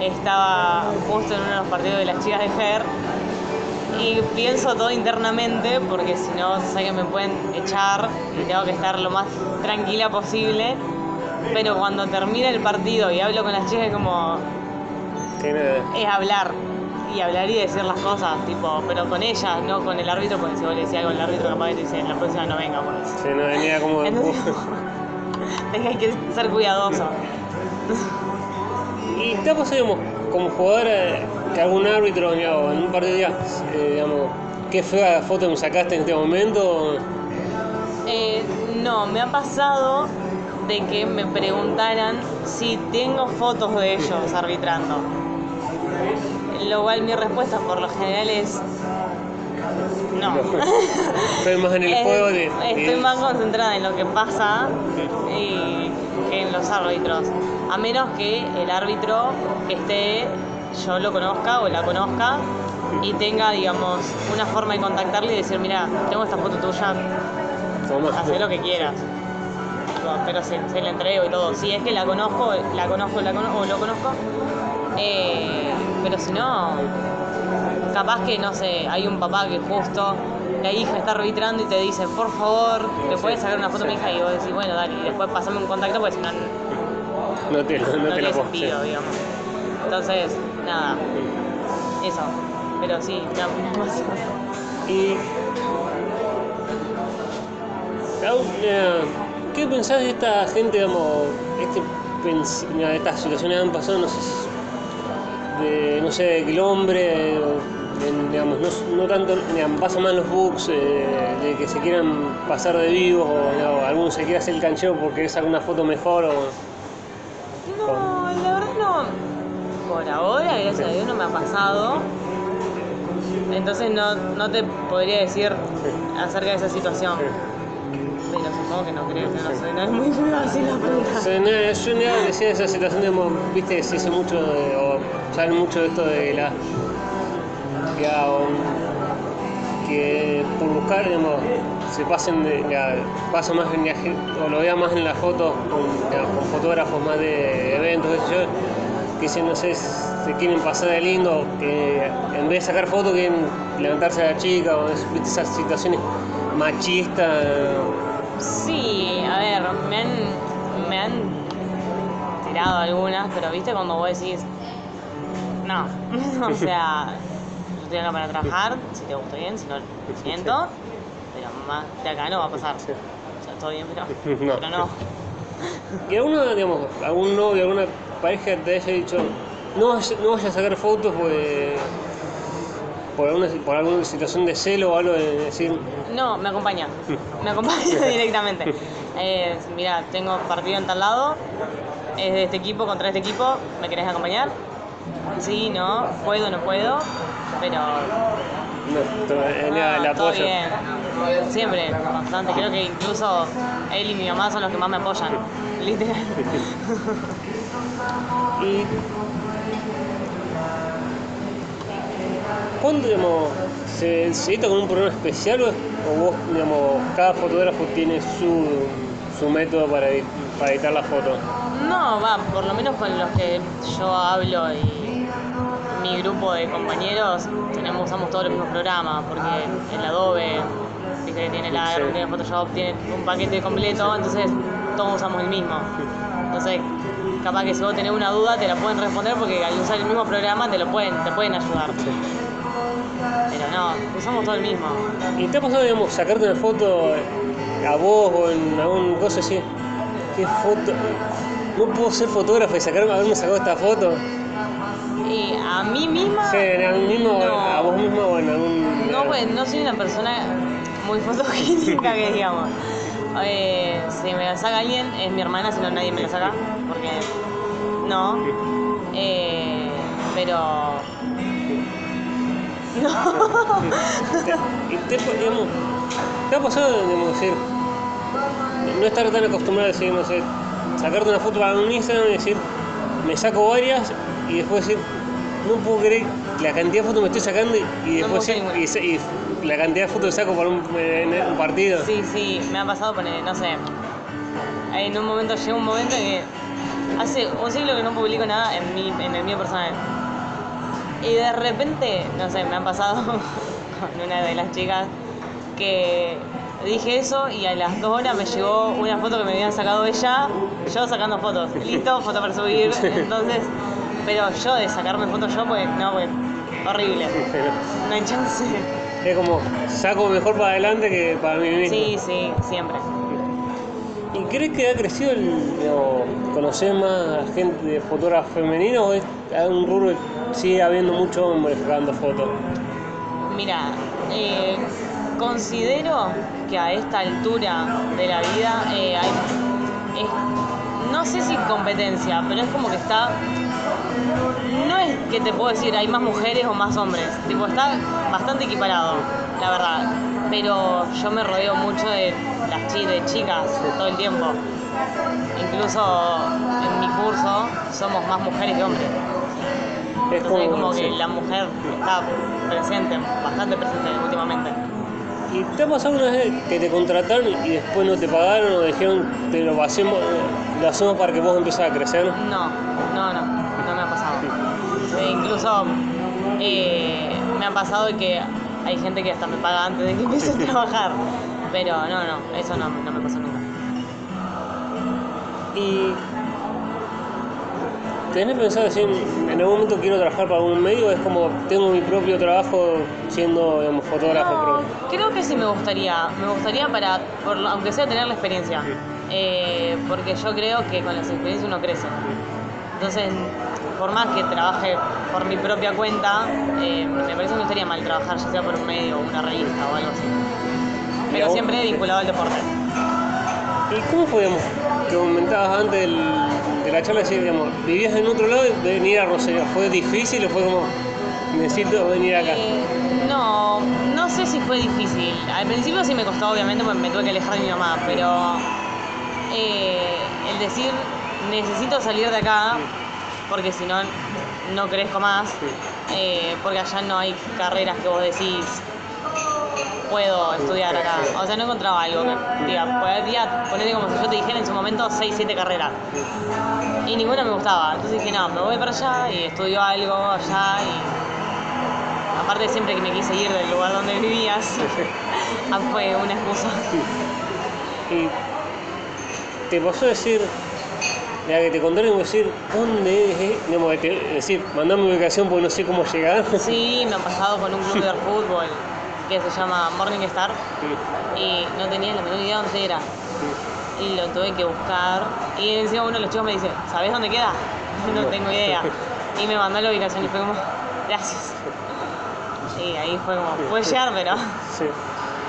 B: estaba justo en uno de los partidos de las chicas de Fer y pienso todo internamente porque si no sé que me pueden echar y tengo que estar lo más tranquila posible. Pero cuando termina el partido y hablo con las chicas es como
A: Que nada.
B: es hablar y hablar y decir las cosas, tipo, pero con ellas, no con el árbitro, porque si vos le decís algo al árbitro capaz que te dice la próxima no venga por eso.
A: Se no venía como.
B: Entonces, es que hay que ser cuidadoso.
A: ¿Y te ha pasado, digamos, como jugador, que algún árbitro, digamos, en un partido digas, eh, digamos, qué fea la foto que me sacaste en este momento?
B: Eh, no, me ha pasado de que me preguntaran si tengo fotos de ellos arbitrando. Lo cual mi respuesta por lo general es no.
A: Estoy más en el
B: Es-
A: juego de.
B: Estoy más concentrada en lo que pasa y que en los árbitros. A menos que el árbitro que esté, yo lo conozca o la conozca y tenga, digamos, una forma de contactarle y decir, mira, tengo esta foto tuya, haz lo que quieras. Pero se, se la entrego y todo. Si es que la conozco, la conozco, la conozco o lo conozco. Eh, pero si no, capaz que, no sé, hay un papá que justo la hija está arbitrando y te dice, por favor, ¿te puedes sacar una foto a mi hija? Y vos decís, bueno, dale, y después pasame un contacto porque si no, no,
A: No te, no te la
B: tiene
A: puedo.
B: digamos. Entonces, nada, eso. Pero sí, no, no pasa.
A: Y. ¿Qué pensás de esta gente, digamos, este, estas situaciones han pasado, no sé, si- de, no sé, que el hombre, en, digamos, no, no tanto, digamos, pasa más los books, eh, de que se quieran pasar de vivos, o digamos, alguno se quiere hacer el canchero porque saca una foto mejor, o
B: No, la verdad no. Por ahora, gracias a Dios, no me ha pasado. Entonces no, no te podría decir acerca de esa situación. Pero supongo que no creo no sé, no es muy fácil la pregunta.
A: Sea, no, yo no decía esa situación, digamos, viste, se dice mucho, de, o saben mucho de esto de la. um, que por buscar, digamos, se pasen de. ya, pasa más en la o lo vea más en las fotos con, ya, con fotógrafos más de eventos, yo, que dicen, no sé, se quieren pasar de lindo, que en vez de sacar fotos quieren levantarse a la chica, o esas situaciones machistas.
B: Sí, a ver, me han, me han tirado algunas, pero viste cuando vos decís, no, o sea, yo estoy acá para trabajar, si te gusta bien, si no, lo siento, pero más de acá no va a pasar. O sea, todo bien, pero
A: No.
B: pero no.
A: Y alguno, digamos, algún novio, alguna pareja te haya dicho, no no vayas a sacar fotos porque, por, alguna, por alguna situación de celo o algo de decir,
B: No, me acompaña. Me acompaña directamente. Eh, mira, tengo partido en tal lado, es de este equipo contra este equipo, ¿me querés acompañar? Sí, no, puedo, no puedo, pero
A: no, eh,
B: no,
A: el
B: todo
A: apoyo.
B: bien. Siempre, constante. Creo que incluso él y mi mamá son los que más me apoyan, literal.
A: Y ¿Cuándo, digamos, se, edita con un programa especial o, vos, digamos, cada fotógrafo tiene su, su método para, edi- para editar la foto?
B: No, va, por lo menos con los que yo hablo y mi grupo de compañeros tenemos, usamos todos los mismos programas, porque el Adobe, viste que tiene la
A: Sí.
B: tiene Photoshop, tiene un paquete completo, entonces todos usamos el mismo. Entonces, capaz que si vos tenés una duda te la pueden responder porque al usar el mismo programa te lo pueden, te pueden ayudar. Pero no, usamos todo el mismo.
A: ¿Y te ha pasado, digamos, sacarte una foto a vos o en algún cosa así? ¿Qué foto? No puedo ser fotógrafo y sacarme, haberme sacado esta foto.
B: Y a mí misma.
A: Sí, a mí mismo,
B: no.
A: a vos mismo o en algún.
B: No, pues no soy una persona muy fotogénica que digamos. Eh, si me la saca alguien, es mi hermana, si no nadie me la saca. Porque no. Eh, pero. No.
A: Y te, digamos, ¿te ha pasado, digamos, decir, no estar tan acostumbrado a decir, no sé, sacarte una foto para un Instagram y decir, me saco varias y después decir, no puedo creer la cantidad de fotos me estoy sacando y, y
B: No
A: después
B: puedo
A: sí, y, y la cantidad de fotos que saco para un, en un partido.
B: Sí, sí, me ha pasado poner, no sé. En un momento, llega un momento en que hace un siglo que no publico nada en, mi, en el mío personal. Y de repente, no sé, me han pasado con una de las chicas que dije eso y a las dos horas me llegó una foto que me habían sacado ella, yo sacando fotos. Listo, foto para subir. Entonces, pero yo de sacarme fotos yo, pues no, pues horrible. No hay chance.
A: Es como, saco mejor para adelante que para mí mismo.
B: Sí, sí, siempre.
A: ¿Y crees que ha crecido el, digamos, conocer más gente de fotógrafos femeninos o es un rubro que sigue habiendo muchos hombres sacando fotos?
B: Mira, eh, considero que a esta altura de la vida eh, hay, no sé si competencia, pero es como que está, no es que te puedo decir hay más mujeres o más hombres, tipo está bastante equiparado, la verdad, pero yo me rodeo mucho de las chi- de chicas todo el tiempo. Incluso en mi curso somos más mujeres que hombres.
A: Es
B: Entonces como que
A: sí.
B: la mujer está presente, bastante presente últimamente.
A: ¿Y te ha pasado una vez que te contrataron y después no te pagaron o dijeron te lo hacemos, lo hacemos para que vos empieces a crecer?
B: No, no, no, no me ha pasado. Eh, incluso eh, me ha pasado que hay gente que hasta me paga antes de que empiece a trabajar. Pero no, no, eso no, no me pasó nunca.
A: ¿Y tenés pensado decir, en algún momento quiero trabajar para algún medio es como tengo mi propio trabajo siendo digamos, fotógrafo?
B: No,
A: pero-
B: creo que sí me gustaría. Me gustaría para, por aunque sea tener la experiencia. Eh, porque yo creo que con las experiencias uno crece. Entonces, por más que trabaje por mi propia cuenta, eh, me parece que no estaría mal trabajar ya sea por un medio o una revista o algo así.
A: ¿Y a
B: Pero
A: vos?
B: siempre vinculado al deporte.
A: ¿Y cómo fue, digamos, que comentabas antes del- de la charla, decir, digamos, vivías en otro lado y venir a Rosario? ¿Fue difícil o fue como, necesito venir acá?
B: Eh, no, no sé si fue difícil. Al principio sí me costó, obviamente, porque me tuve que alejar de mi mamá, pero eh, el decir necesito salir de acá, porque si no, no crezco más, eh, porque allá no hay carreras que vos decís puedo estudiar acá. O sea, no encontraba algo que diga, podría ponerte como si yo te dijera en su momento 6, 7 carreras. Y ninguna me gustaba. Entonces dije, no, me voy para allá y estudio algo allá y aparte siempre que me quise ir del lugar donde vivías, fue una excusa.
A: Y te pasó a decir, ya que te contaron, decir, ¿dónde es? Digamos, te- decir, mandame ubicación porque no sé cómo llegar.
B: Sí, me ha pasado con un club de fútbol que se llama Morning Star y no tenía la menor idea dónde era. Y lo tuve que buscar. Y encima uno de los chicos me dice, ¿sabes dónde queda? No tengo idea. Y me mandó la ubicación y fue como, gracias. Y ahí fue como, puedes llegar, pero
A: Sí.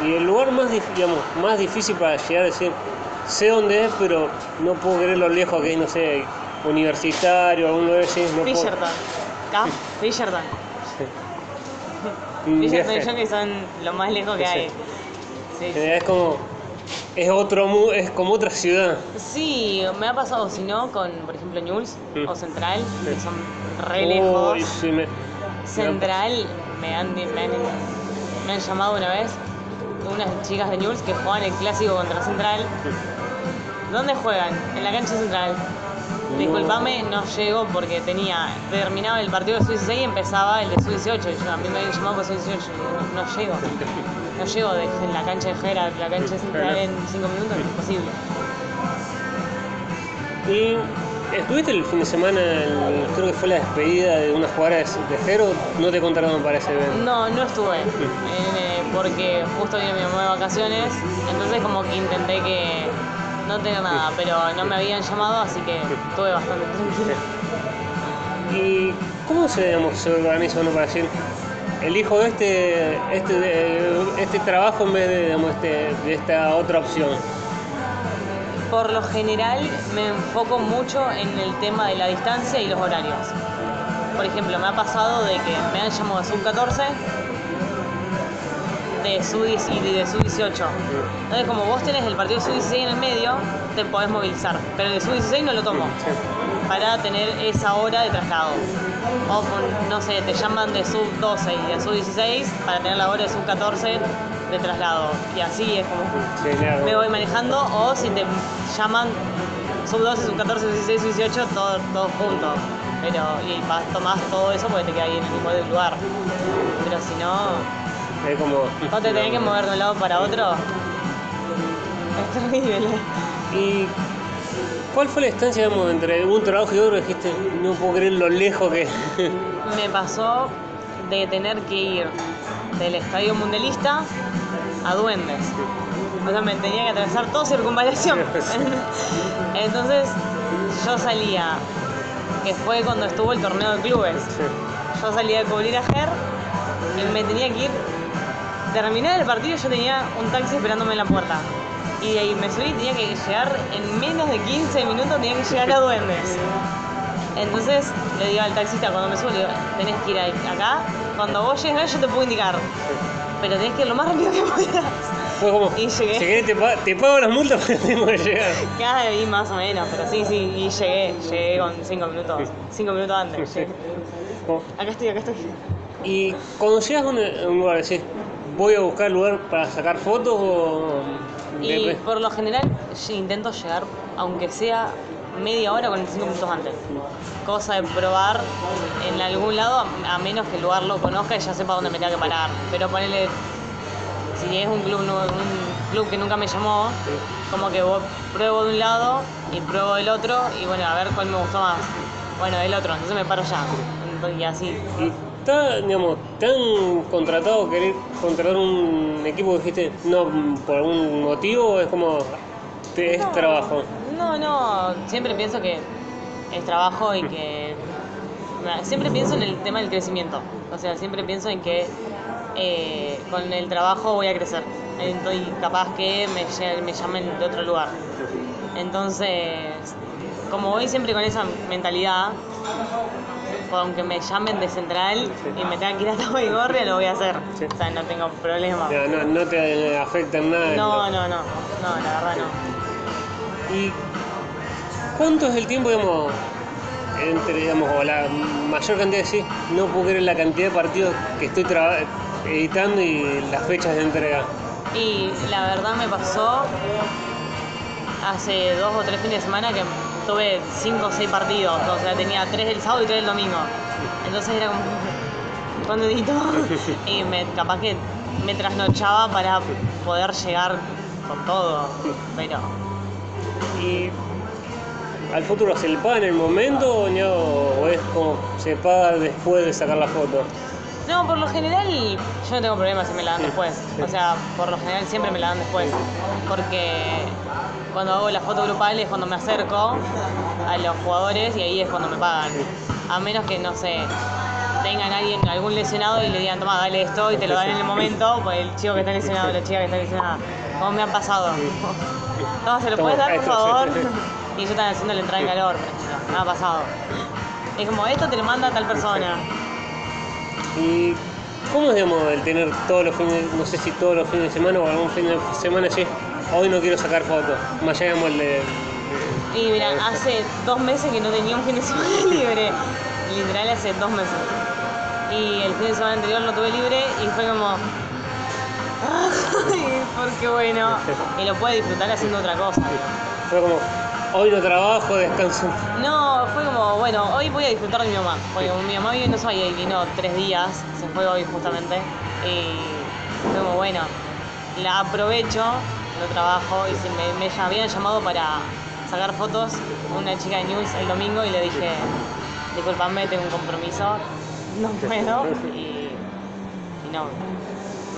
A: Y el lugar más, digamos, más difícil para llegar a decir, sé dónde es, pero no puedo creer lo lejos que es, no sé, universitario, algún lugar así, no.
B: Fisherton. ¿Acá? Fisherton. Y
A: viaje.
B: yo que son lo más lejos que
A: Sí.
B: hay. Sí.
A: Eh, Es como, es otro, es como otra ciudad.
B: Sí, me ha pasado, si no, con, por ejemplo, News
A: Mm.
B: o Central, que son re lejos.
A: Uy, sí, me-
B: Central me han, me, han, me han llamado una vez unas chicas de News que juegan el clásico contra Central. ¿Dónde juegan? En la cancha Central. Disculpame, no llego porque tenía. Terminaba el partido de Sub-16 y empezaba el de Sub-18. Y yo, a mí me habían llamado por Sub-18. y digo, No, no llego. No llego de, en la cancha de Jera, la cancha Central en 5 minutos, es imposible.
A: Y estuviste el fin de semana, el- creo que fue la despedida de unas jugadoras de Jero, no te contaron para ese evento.
B: No, no estuve, eh, porque justo vino mi mamá de vacaciones, entonces como que intenté que no tener nada, pero no me habían llamado, así que estuve bastante tranquila.
A: Y ¿Cómo se, digamos, se organiza uno para decir, elijo este, este, este trabajo en vez de, digamos, este, de esta otra opción?
B: Por lo general me enfoco mucho en el tema de la distancia y los horarios. Por ejemplo, me ha pasado de que me han llamado de sub-14, de sub-10 y de sub-18. Entonces, como vos tenés el partido sub-16 en el medio, te podés movilizar. Pero el de sub-16 no lo tomo para tener esa hora de traslado. O, con- no sé, te llaman de sub-12 y de sub-16 para tener la hora de sub-14 de traslado. Y así es como me voy manejando o si te llaman sub 12, sub 14, sub 16, sub 18, todos todo juntos. Pero y vas, tomás todo eso porque te queda ahí en el mismo lugar. Pero si no,
A: Es como...
B: no te tenés que mover de un lado para otro. Es terrible.
A: ¿Y cuál fue la distancia, digamos, entre un trabajo y otro? Dijiste, no puedo creer lo lejos que...
B: Me pasó de tener que ir del estadio mundialista a Duendes. O sea, me tenía que atravesar toda circunvalación. Entonces, yo salía, que fue cuando estuvo el torneo de clubes. Yo salía a cubrir a Ger y me tenía que ir. Terminar el partido, yo tenía un taxi esperándome en la puerta. Y de ahí me subí y tenía que llegar en menos de 15 minutos, tenía que llegar a Duendes. Entonces le digo al taxista cuando me subo, le digo, tenés que ir acá. Cuando vos llegues yo te puedo indicar. Pero tenés que ir lo más rápido que puedas.
A: Fue como,
B: Y llegué.
A: si querés te, pa- te pago las multas, pero tengo que llegar.
B: Cada ahí más o menos, pero sí, sí, y llegué, llegué con 5 minutos, 5 minutos antes. llegué.
A: Como-
B: Acá estoy, acá estoy.
A: Y cuando llegas a un, lugar, decís, voy a buscar lugar para sacar fotos o...
B: Y por lo general intento llegar, aunque sea media hora, 45 minutos antes. Cosa de probar en algún lado, a- menos que el lugar lo conozca y ya sepa dónde me tenga que parar. Pero ponele, si es un club, un club que nunca me llamó, como que vos pruebo de un lado y pruebo del otro y bueno, a ver cuál me gustó más. Bueno, el otro, entonces me paro ya. Entonces, Y así.
A: Está, digamos, ¿te han contratado querer contratar un equipo que dijiste, no, por algún motivo o es como, es
B: No,
A: trabajo?
B: No, no, siempre pienso que es trabajo y que... Siempre pienso en el tema del crecimiento. O sea, siempre pienso en que eh, con el trabajo voy a crecer. Entonces, capaz que me llamen de otro lugar. Entonces, como voy siempre con esa mentalidad, aunque me llamen de central y me tengan que ir a Tabo y Gorria, lo voy a hacer. O sea, no tengo problema.
A: No, no te afecta en nada.
B: No, no, no, no, la verdad no.
A: ¿Y cuánto es el tiempo, digamos, entre, digamos, o la mayor cantidad de sí? No puedo creer la cantidad de partidos que estoy editando y las fechas de entrega.
B: Y la verdad me pasó hace dos o tres fines de semana que tuve cinco o seis partidos. O sea, tenía tres el sábado y tres el domingo. Entonces era como, ¿cuándo edito? Y me, capaz que me trasnochaba para poder llegar con todo. Pero
A: ¿Y al futuro se le paga en el momento o, no, o es como se paga después de sacar la foto?
B: No, por lo general yo no tengo problema si me la dan después. O sea, por lo general siempre me la dan después. Porque cuando hago la foto grupal es cuando me acerco a los jugadores y ahí es cuando me pagan. A menos que, no sé, tengan alguien, algún lesionado y le digan, toma, dale esto y te lo dan en el momento, pues el chico que está lesionado, la chica que está lesionada. ¿Cómo me han pasado? Toma, ¿se lo puedes dar, por favor? Y ellos están haciendo la entrada en calor. Me ha pasado. Es como, esto te lo manda tal persona.
A: ¿Y cómo es, digamos, el tener todos los fines, no sé si todos los fines de semana o algún fin de semana así, hoy no quiero sacar fotos? Más allá, digamos, el de...
B: Y mira, hace dos meses que no tenía un fin de semana libre. Literal hace dos meses. Y el fin de semana anterior lo tuve libre y fue como. "Ay, porque bueno. Y lo puede disfrutar haciendo otra cosa.
A: Fue como, hoy no trabajo, descanso.
B: No, fue como, bueno, hoy voy a disfrutar de mi mamá. Porque mi mamá vive en y vino tres días, se fue hoy justamente. Y fue como, bueno, la aprovecho, no trabajo. Y si me, me habían llamado para sacar fotos, una chica de News el domingo y le dije, disculpame, tengo un compromiso, no puedo. Y, y no,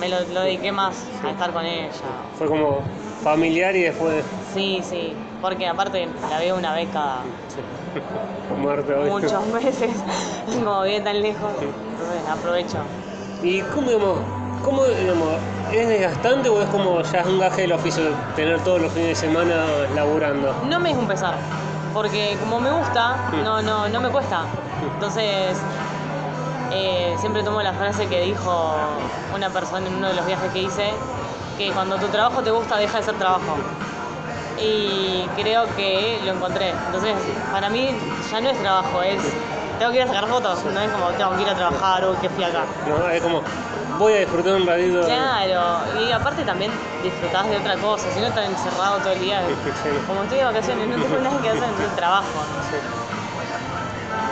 B: me lo, lo dediqué más a estar con ella.
A: Fue como familiar y después
B: Sí, sí, porque aparte la veo una vez cada
A: Muerte hoy.
B: muchos meses, como vive tan lejos, entonces aprovecho.
A: ¿Y cómo, digamos, cómo, digamos, es desgastante o es como ya es un gaje del oficio tener todos los fines de semana laburando?
B: No me es un pesar, porque como me gusta, no, no, no me cuesta. Entonces, eh, siempre tomo la frase que dijo una persona en uno de los viajes que hice, que cuando tu trabajo te gusta, deja de ser trabajo. Y creo que lo encontré. Entonces, para mí ya no es trabajo, es tengo que ir a sacar fotos, no es como tengo que ir a trabajar o que fui acá.
A: ¿no? Es como, voy a disfrutar un ratito.
B: Claro, y aparte también disfrutás de otra cosa, si no estás encerrado todo el día.
A: Sí.
B: Como estoy de vacaciones, no tengo nada que hacer, entonces trabajo.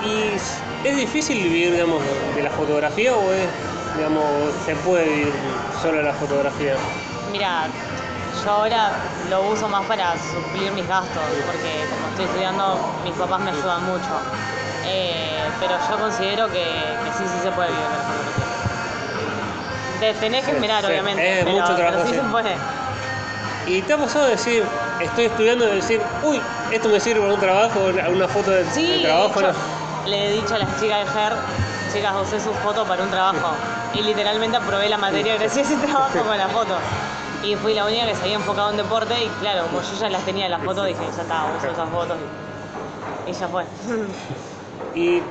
A: ¿Y es difícil vivir, digamos, de la fotografía o es, digamos, se puede vivir solo de la fotografía?
B: Mira, yo ahora lo uso más para suplir mis gastos, porque como estoy estudiando, mis papás me ayudan mucho. Eh, pero yo considero que, que sí, sí se puede vivir de la fotografía. Te tenés que esperar,
A: sí,
B: obviamente,
A: es
B: pero,
A: mucho trabajo,
B: pero sí
A: sí.
B: se puede.
A: ¿Y te ha pasado de decir, estoy estudiando y decir, uy, esto me sirve para un trabajo, una foto de,
B: Sí,
A: de
B: de
A: trabajo? ¿no?
B: le he dicho a las chicas de GER, chicas, usé sus fotos para un trabajo. Y literalmente aprobé la materia gracias a ese trabajo con la foto. Y fui la única que se había enfocado en deporte y claro, como yo ya las tenía las fotos, dije, ya está, uso esas fotos y, y ya fue.
A: ¿Y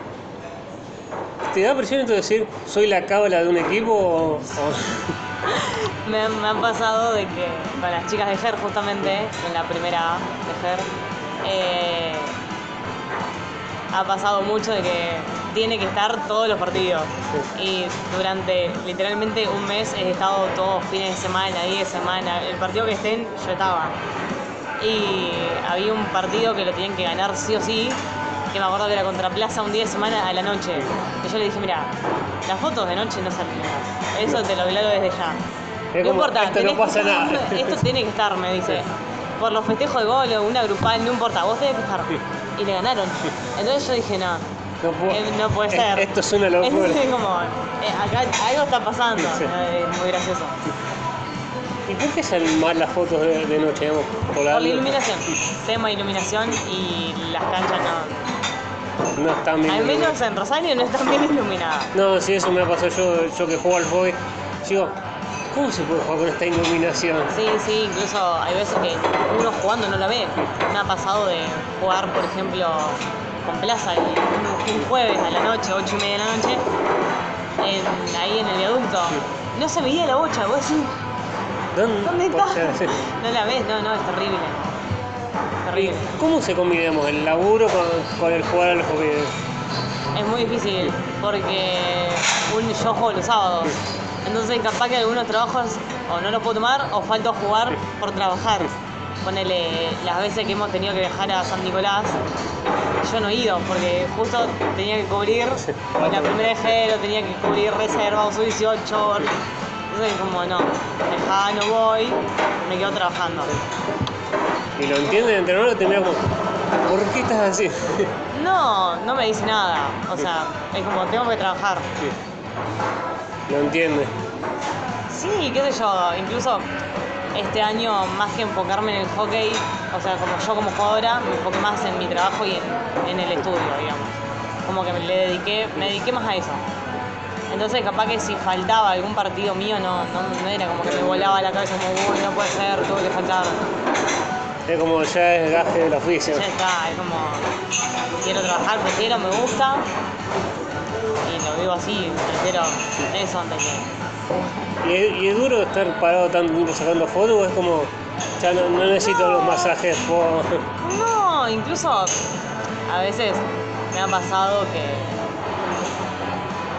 A: te da presión entonces decir, soy la cábala de un equipo o- o-
B: me, me ha pasado de que con las chicas de GER justamente, en la primera A de GER, eh, ha pasado mucho de que tiene que estar todos los partidos. Y durante literalmente un mes he estado todos fines de semana, días de semana. El partido que estén, yo estaba. Y había un partido que lo tenían que ganar sí o sí, que me acuerdo que era contra Plaza un día de semana a la noche. Y yo le dije, mira, las fotos de noche no salen. Eso te lo aclaro desde ya.
A: Es
B: no
A: como,
B: importa,
A: esto no
B: que
A: pasa nada.
B: Esto tiene que estar, me dice. Por los festejos de gol o una grupal, no importa, vos tenés que estar. Y le ganaron. Entonces yo dije, no,
A: no, puedo-
B: eh, no puede
A: es-
B: ser.
A: Esto es una locura.
B: Es como, eh, acá algo está pasando.
A: Sí.
B: Eh, Es muy gracioso.
A: ¿Y por qué salen mal las fotos de, de noche? digamos? Por la,
B: Por la iluminación. Tema iluminación y las canchas no.
A: No están bien.
B: Al menos en Rosario no están bien iluminadas.
A: No, sí, eso me ha pasado yo, yo que juego al fútbol. Digo, ¿cómo se puede jugar con esta iluminación?
B: Sí, sí, incluso hay veces que uno jugando no la ve. Me ha pasado de jugar, por ejemplo, con Plaza y un, un jueves a la noche, ocho y media de la noche, en- ahí en el viaducto. No se veía la bocha, vos decís, ¿dónde está?
A: Sí.
B: No la ves, no, no, es terrible. Terrible.
A: ¿Cómo se combina digamos, el laburo con, con el jugar al hockey?
B: Es muy difícil porque un, yo juego los sábados. Entonces capaz que algunos trabajos o no los puedo tomar o falto a jugar por trabajar. Ponele las veces que hemos tenido que viajar a San Nicolás, yo no he ido porque justo tenía que cubrir la primera de Jero, tenía que cubrir reserva, uso 18. Entonces como no, dejá, no voy, me quedo trabajando.
A: Y lo entiende el entrenador y termina como, ¿por qué estás así?
B: No, no me dice nada. O sea, es como tengo que trabajar.
A: Lo entiende.
B: Sí, qué sé yo, incluso este año más que enfocarme en el hockey, o sea, como yo como jugadora, me enfoqué más en mi trabajo y en, en el estudio, digamos. Como que me, le dediqué, me dediqué más a eso. Entonces capaz que si faltaba algún partido mío no, no, no era como que me volaba la cabeza como, uy, no puede ser, tuve que faltar.
A: Es como ya es gaje del oficio.
B: Ya está, es como, quiero trabajar, prefiero, me gusta. Y lo vivo así, prefiero eso antes que...
A: ¿Y es, y es duro estar parado tanto tiempo sacando fotos o es como, ya no, no necesito los masajes por...
B: No, incluso a veces me ha pasado que,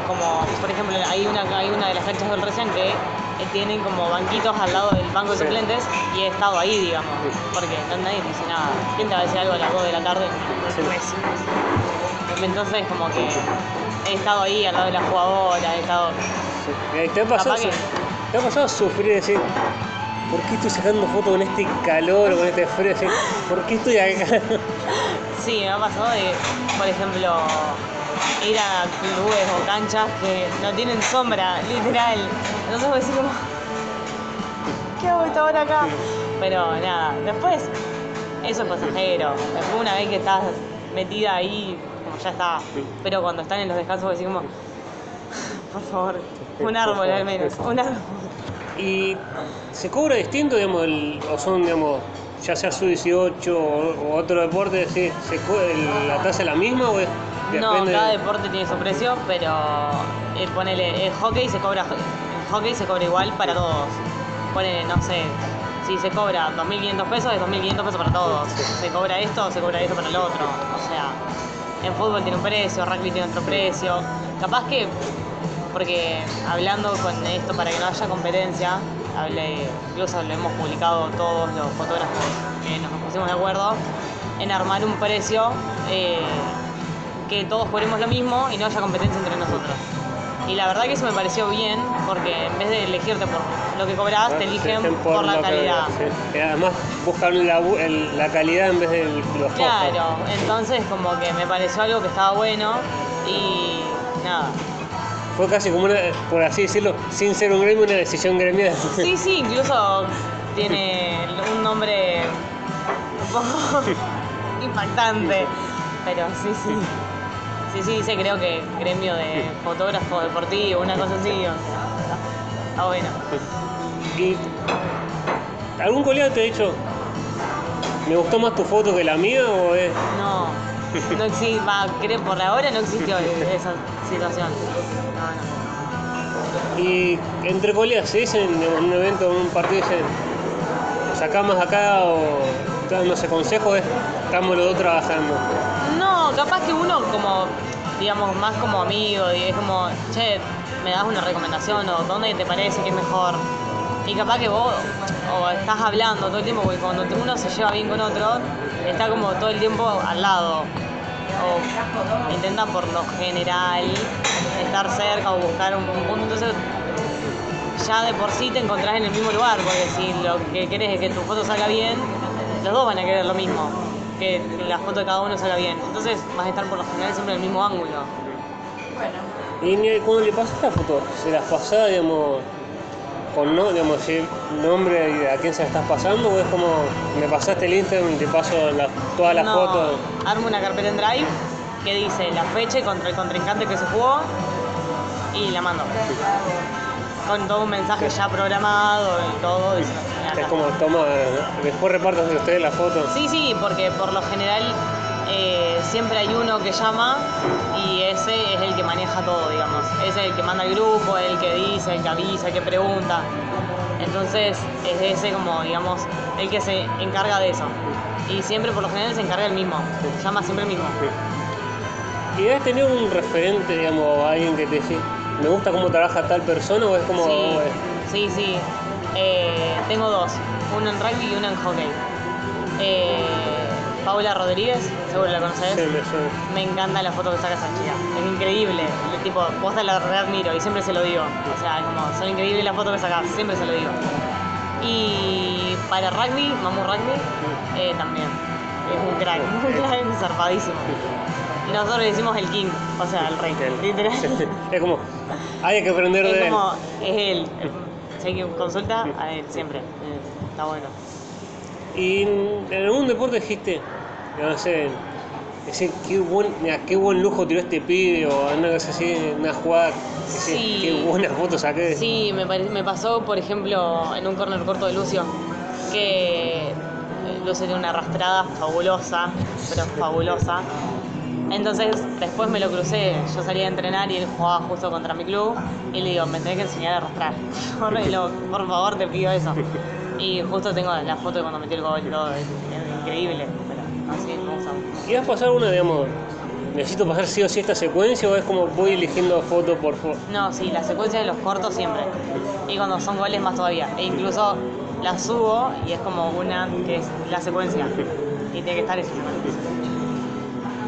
B: como por ejemplo, hay una, hay una de las canchas del recién que eh, tienen como banquitos al lado del banco de
A: Sí.
B: suplentes y he estado ahí, digamos, porque no, nadie te dice nada. ¿Quién te va a decir algo a las 2 de la tarde?
A: Sí.
B: Entonces, como que he estado ahí al lado de la jugadora, he estado.
A: ¿Y ¿Te ha pasado, ¿Te ha pasado sufrir y decir, ¿por qué estoy sacando fotos con este calor o con este frío? Decir, ¿Por qué estoy acá?
B: Sí, me ha pasado de, por ejemplo, ir a clubes o canchas que no tienen sombra, literal. Entonces vos decís como, ¿qué hago esta hora acá? Pero nada, después eso es pasajero. Después una vez que estás metida ahí, como ya está. Pero cuando están en los descansos, como, por favor, un árbol al menos, un árbol.
A: ¿Y se cobra distinto, digamos, el- o son, digamos, ya sea su 18 o, o otro deporte, ¿sí? ¿Se co- el- ¿la tasa es la misma o es,
B: No, cada
A: de-
B: deporte tiene su precio, pero eh, ponele, el hockey se cobra, el hockey se cobra igual para todos. Ponele, no sé, si se cobra 2.500 pesos, es 2.500 pesos para todos. Se cobra esto, se cobra esto para el otro. O sea, en fútbol tiene un precio, rugby tiene otro precio. Capaz que, porque hablando con esto para que no haya competencia, hablé, incluso lo hemos publicado todos los fotógrafos que nos pusimos de acuerdo, en armar un precio eh, que todos cobremos lo mismo y no haya competencia entre nosotros. Y la verdad que eso me pareció bien, porque en vez de elegirte por lo que cobras, te eligen
A: eligen
B: por, la calidad.
A: sí. Además buscan la, bu- el- la calidad en vez de los costos.
B: Claro, entonces como que me pareció algo que estaba bueno y nada.
A: Fue casi como una, por así decirlo, sin ser un gremio, una decisión gremial.
B: Sí, sí, incluso tiene un nombre un poco impactante, pero sí, sí. Sí, sí, dice creo que gremio de fotógrafo deportivo, una cosa así, está bueno.
A: ¿Y algún colega te ha dicho, me gustó más tu foto que la mía o es...
B: No, no existe, va, creo por ahora no existió esa situación. No, no.
A: Y entre colegas se dicen en un evento, en un partido, dicen, sacamos acá o no sé, consejos, es, estamos los dos trabajando.
B: No, capaz que uno como, digamos, más como amigo, y es como, che, me das una recomendación o dónde te parece que es mejor. Y capaz que vos, o estás hablando todo el tiempo, porque cuando uno se lleva bien con otro, está como todo el tiempo al lado. O intenta por lo general estar cerca o buscar un, un punto. Entonces, ya de por sí te encontrás en el mismo lugar, porque si lo que querés es que tu foto salga bien, los dos van a querer lo mismo, que la foto de cada uno salga bien. Entonces vas a estar por lo general siempre en el mismo ángulo.
A: Y ni- cuando le pasas la foto, se las pasás, digamos, con no, digamos, si nombre y a quién se la estás pasando, o es como, me pasaste el Instagram y te paso la- todas las
B: No,
A: fotos.
B: Armo una carpeta en Drive que dice la fecha contra el contrincante que se jugó y la mando. Con todo un mensaje ya programado y todo.
A: Es como, toma, después repartas entre ustedes las fotos.
B: Sí, sí, porque por lo general eh, siempre hay uno que llama y ese es el que maneja todo, digamos. Es el que manda el grupo, el que dice, el que avisa, el que pregunta. Entonces es ese como, digamos, el que se encarga de eso. Y siempre por lo general se encarga el mismo. Llama siempre el mismo.
A: ¿Y has tenido un referente, digamos, alguien que te dice, me gusta cómo trabaja tal persona o es como...
B: Sí, sí. Eh, tengo dos, uno en rugby y uno en hockey. Eh, Paula Rodríguez, seguro la conoces.
A: Sí, me
B: encanta la foto que saca esa chica. Es increíble. El tipo, vos la readmiro y siempre se lo digo. O sea, como, son increíbles las fotos que sacas, siempre se lo digo. Y para rugby, Mamu Rugby, eh, también. Es un crack, un crack zarpadísimo. Y nosotros le decimos el king, o sea, el rey, literal.
A: Es como, hay que aprender de
B: Es
A: él.
B: como, es él. Si hay que consulta, a él, siempre. Está bueno.
A: Y en algún deporte dijiste, no sé, decir, qué buen, mira, qué buen lujo tiró este pibe, o una cosa así, una jugada, decir,
B: Sí.
A: qué buena foto saqué.
B: Sí, me, pare- me pasó, por ejemplo, en un corner corto de Lucio, que Lucio tiene una arrastrada fabulosa, pero fabulosa. Entonces, después me lo crucé, yo salía a entrenar y él jugaba justo contra mi club, y le digo, me tenés que enseñar a arrastrar. Por favor, te pido eso. Y justo tengo la foto de cuando metí el gol y todo, es, es increíble, pero así me gusta mucho.
A: ¿Y vas a pasar una, digamos, necesito pasar sí o sí esta secuencia o es como voy eligiendo foto por foto?
B: No, sí, la secuencia de los cortos siempre. Y cuando son goles más todavía. E incluso la subo y es como una que es la secuencia. Y tiene que estar esa secuencia.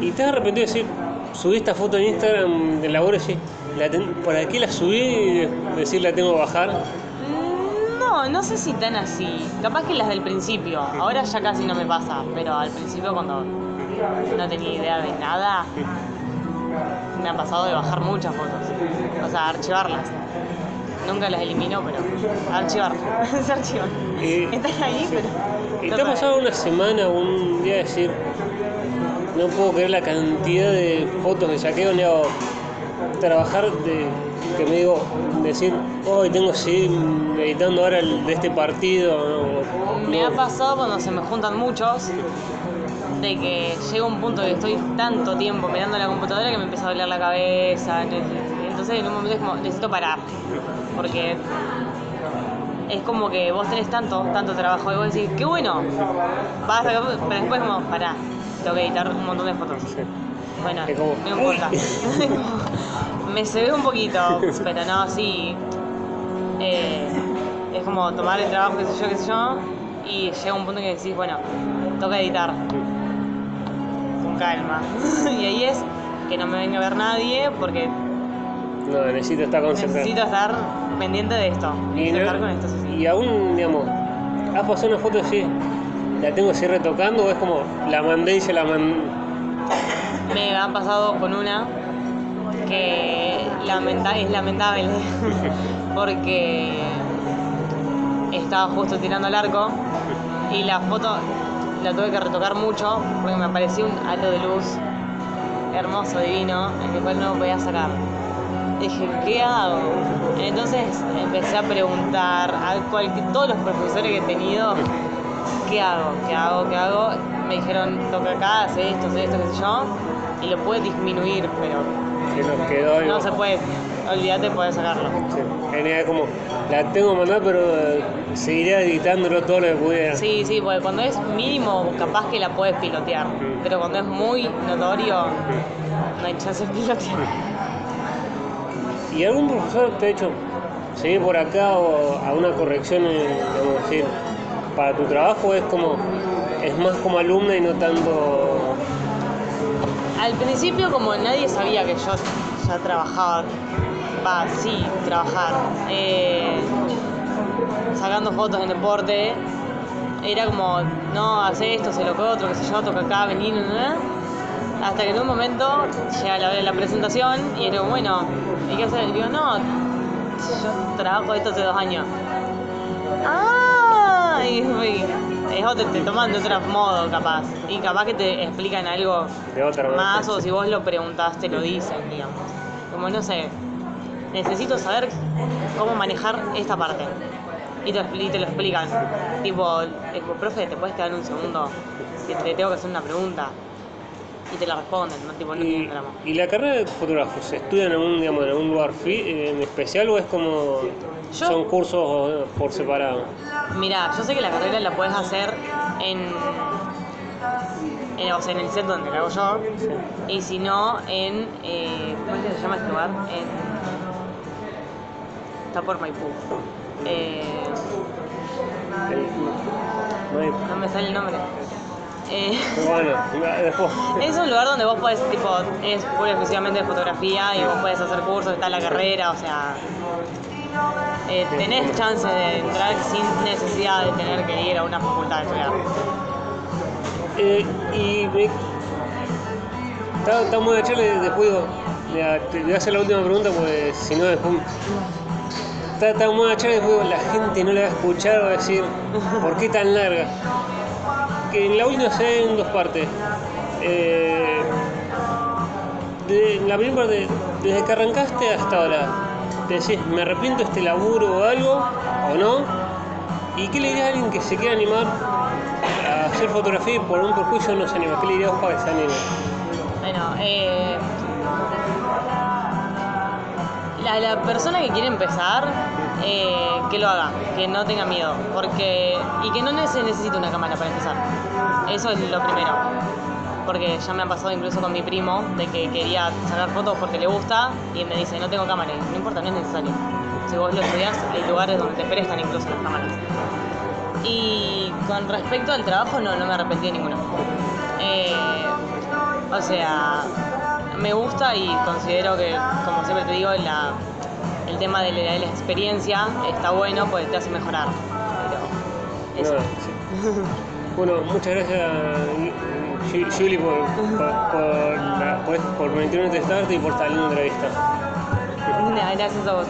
A: ¿Y te has arrepentido de decir, subí esta foto en Instagram de labor y decir, la ten- ¿por aquí la subí y decir la tengo que bajar?
B: No, no sé si tan así. Capaz que las del principio. Ahora ya casi no me pasa. Pero al principio cuando no tenía idea de nada, me ha pasado de bajar muchas fotos. O sea, archivarlas. Nunca las elimino, pero archivar. Se archivan.
A: Y-
B: Están ahí, pero
A: ¿Y te ha pasado una semana o un día decir, no puedo creer la cantidad de fotos que saqué, hago trabajar de que me digo, decir, hoy tengo que seguir editando ahora el de este partido? ¿no?
B: Me
A: No.
B: ha pasado cuando se me juntan muchos, de que llega un punto que estoy tanto tiempo mirando la computadora que me empieza a doler la cabeza. Entonces en un momento es como, necesito parar. Porque es como que vos tenés tanto, tanto trabajo y vos decís, qué bueno, vas a pero después como, pará, tengo que editar un montón de fotos. Bueno, no importa. me se ve un poquito, pero no, sí. Eh, es como tomar el trabajo, qué sé yo, qué sé yo, y llega un punto en que decís, bueno, toca editar. Con calma. y ahí es que no me venga a ver nadie porque
A: No, necesito estar concentrado.
B: necesito estar pendiente de esto.
A: Y,
B: Necesito
A: no-
B: estar con esto, sí, sí.
A: y aún, digamos, has pasado una foto así, la tengo así retocando o es como la mandé y se la mandé.
B: Me ha pasado con una que es lamentable porque estaba justo tirando el arco y la foto la tuve que retocar mucho porque me apareció un halo de luz hermoso, divino, en el cual no podía sacar. Dije, ¿qué hago? Entonces empecé a preguntar a todos los profesores que he tenido, ¿qué hago? ¿Qué hago? ¿Qué hago? Me dijeron, toca acá, hace esto, hace esto, qué sé yo, y lo puedes disminuir, pero
A: que nos quedó
B: no se puede, olvídate, puedes sacarlo.
A: Sí. Genial, como la tengo mandada, pero eh, seguiré editándolo todo lo que pudiera.
B: Sí, sí, porque cuando es mínimo, capaz que la puedes pilotear,
A: Mm.
B: pero cuando es muy notorio, no hay chance de pilotear.
A: ¿Y algún profesor te ha hecho seguir por acá o a una corrección, digamos, decir, para tu trabajo es como, es más como alumna y no tanto...
B: Al principio, como nadie sabía que yo ya trabajaba, va, sí, trabajar, eh, sacando fotos en deporte, era como, no, hace esto, hace lo que otro, qué sé yo, toca acá, no. hasta que en un momento llega la la presentación y era bueno, ¿y qué hacer? Y digo, no, yo trabajo esto hace dos años. Ah, y, y es otro, te toman de otro modo capaz. Y capaz que te explican algo
A: De otra manera,
B: más o
A: sí.
B: si vos lo preguntás te lo dicen, digamos. Como no sé, necesito saber cómo manejar esta parte. Y te, y te lo explican. Tipo, es como, profe, ¿te puedes quedar un segundo? Que te tengo que hacer una pregunta. Y te la responden, ¿no? Tipo, no
A: Y,
B: tienen drama.
A: y la carrera de fotógrafo se estudia en algún, digamos, en algún lugar fi- en especial o es como
B: Yo-
A: son cursos eh, por separado?
B: Mira, yo sé que la carrera la puedes hacer en, en, o sea, en el set donde la hago yo. Y si no, en. Eh, ¿Cómo es que se llama este lugar? En, está por Maipú. Eh,
A: no
B: me sale el nombre. Eh,
A: bueno, después.
B: es un lugar donde vos podés, tipo, es pura exclusivamente de fotografía y vos podés hacer cursos, está la carrera, o sea. eh, tenés chance de entrar sin necesidad de tener que ir a una facultad a estudiar.
A: Eh, y me... Está, está muy de y después digo, mira, te voy a hacer la última pregunta porque si no después... Está, está muy de charla y después digo, la gente no le va a escuchar va a decir, ¿por qué tan larga? Que en la última se en dos partes. Eh, de, la primera parte, desde que arrancaste hasta ahora, decís, ¿me arrepiento de este laburo o algo? ¿O no? ¿Y qué le dirías a alguien que se quiera animar a hacer fotografía y por un perjuicio no se anima? ¿Qué le dirías para que se anime?
B: Bueno, eh, la persona que quiere empezar, eh, que lo haga, que no tenga miedo, porque y que no se necesite una cámara para empezar. Eso es lo primero. Porque ya me ha pasado incluso con mi primo de que quería sacar fotos porque le gusta y me dice, no tengo cámara. No importa, no es necesario. Si vos lo estudias, hay lugares donde te prestan incluso las cámaras. Y con respecto al trabajo, no, no me arrepentí de ninguno. Eh, o sea, me gusta y considero que, como siempre te digo, la, el tema de la, de la experiencia está bueno porque te hace mejorar. Pero eso.
A: No, sí. Bueno, muchas gracias Ju- Juli por, por, por, la- por, por permitirme testarte y por esta linda entrevista.
B: Gracias a vos.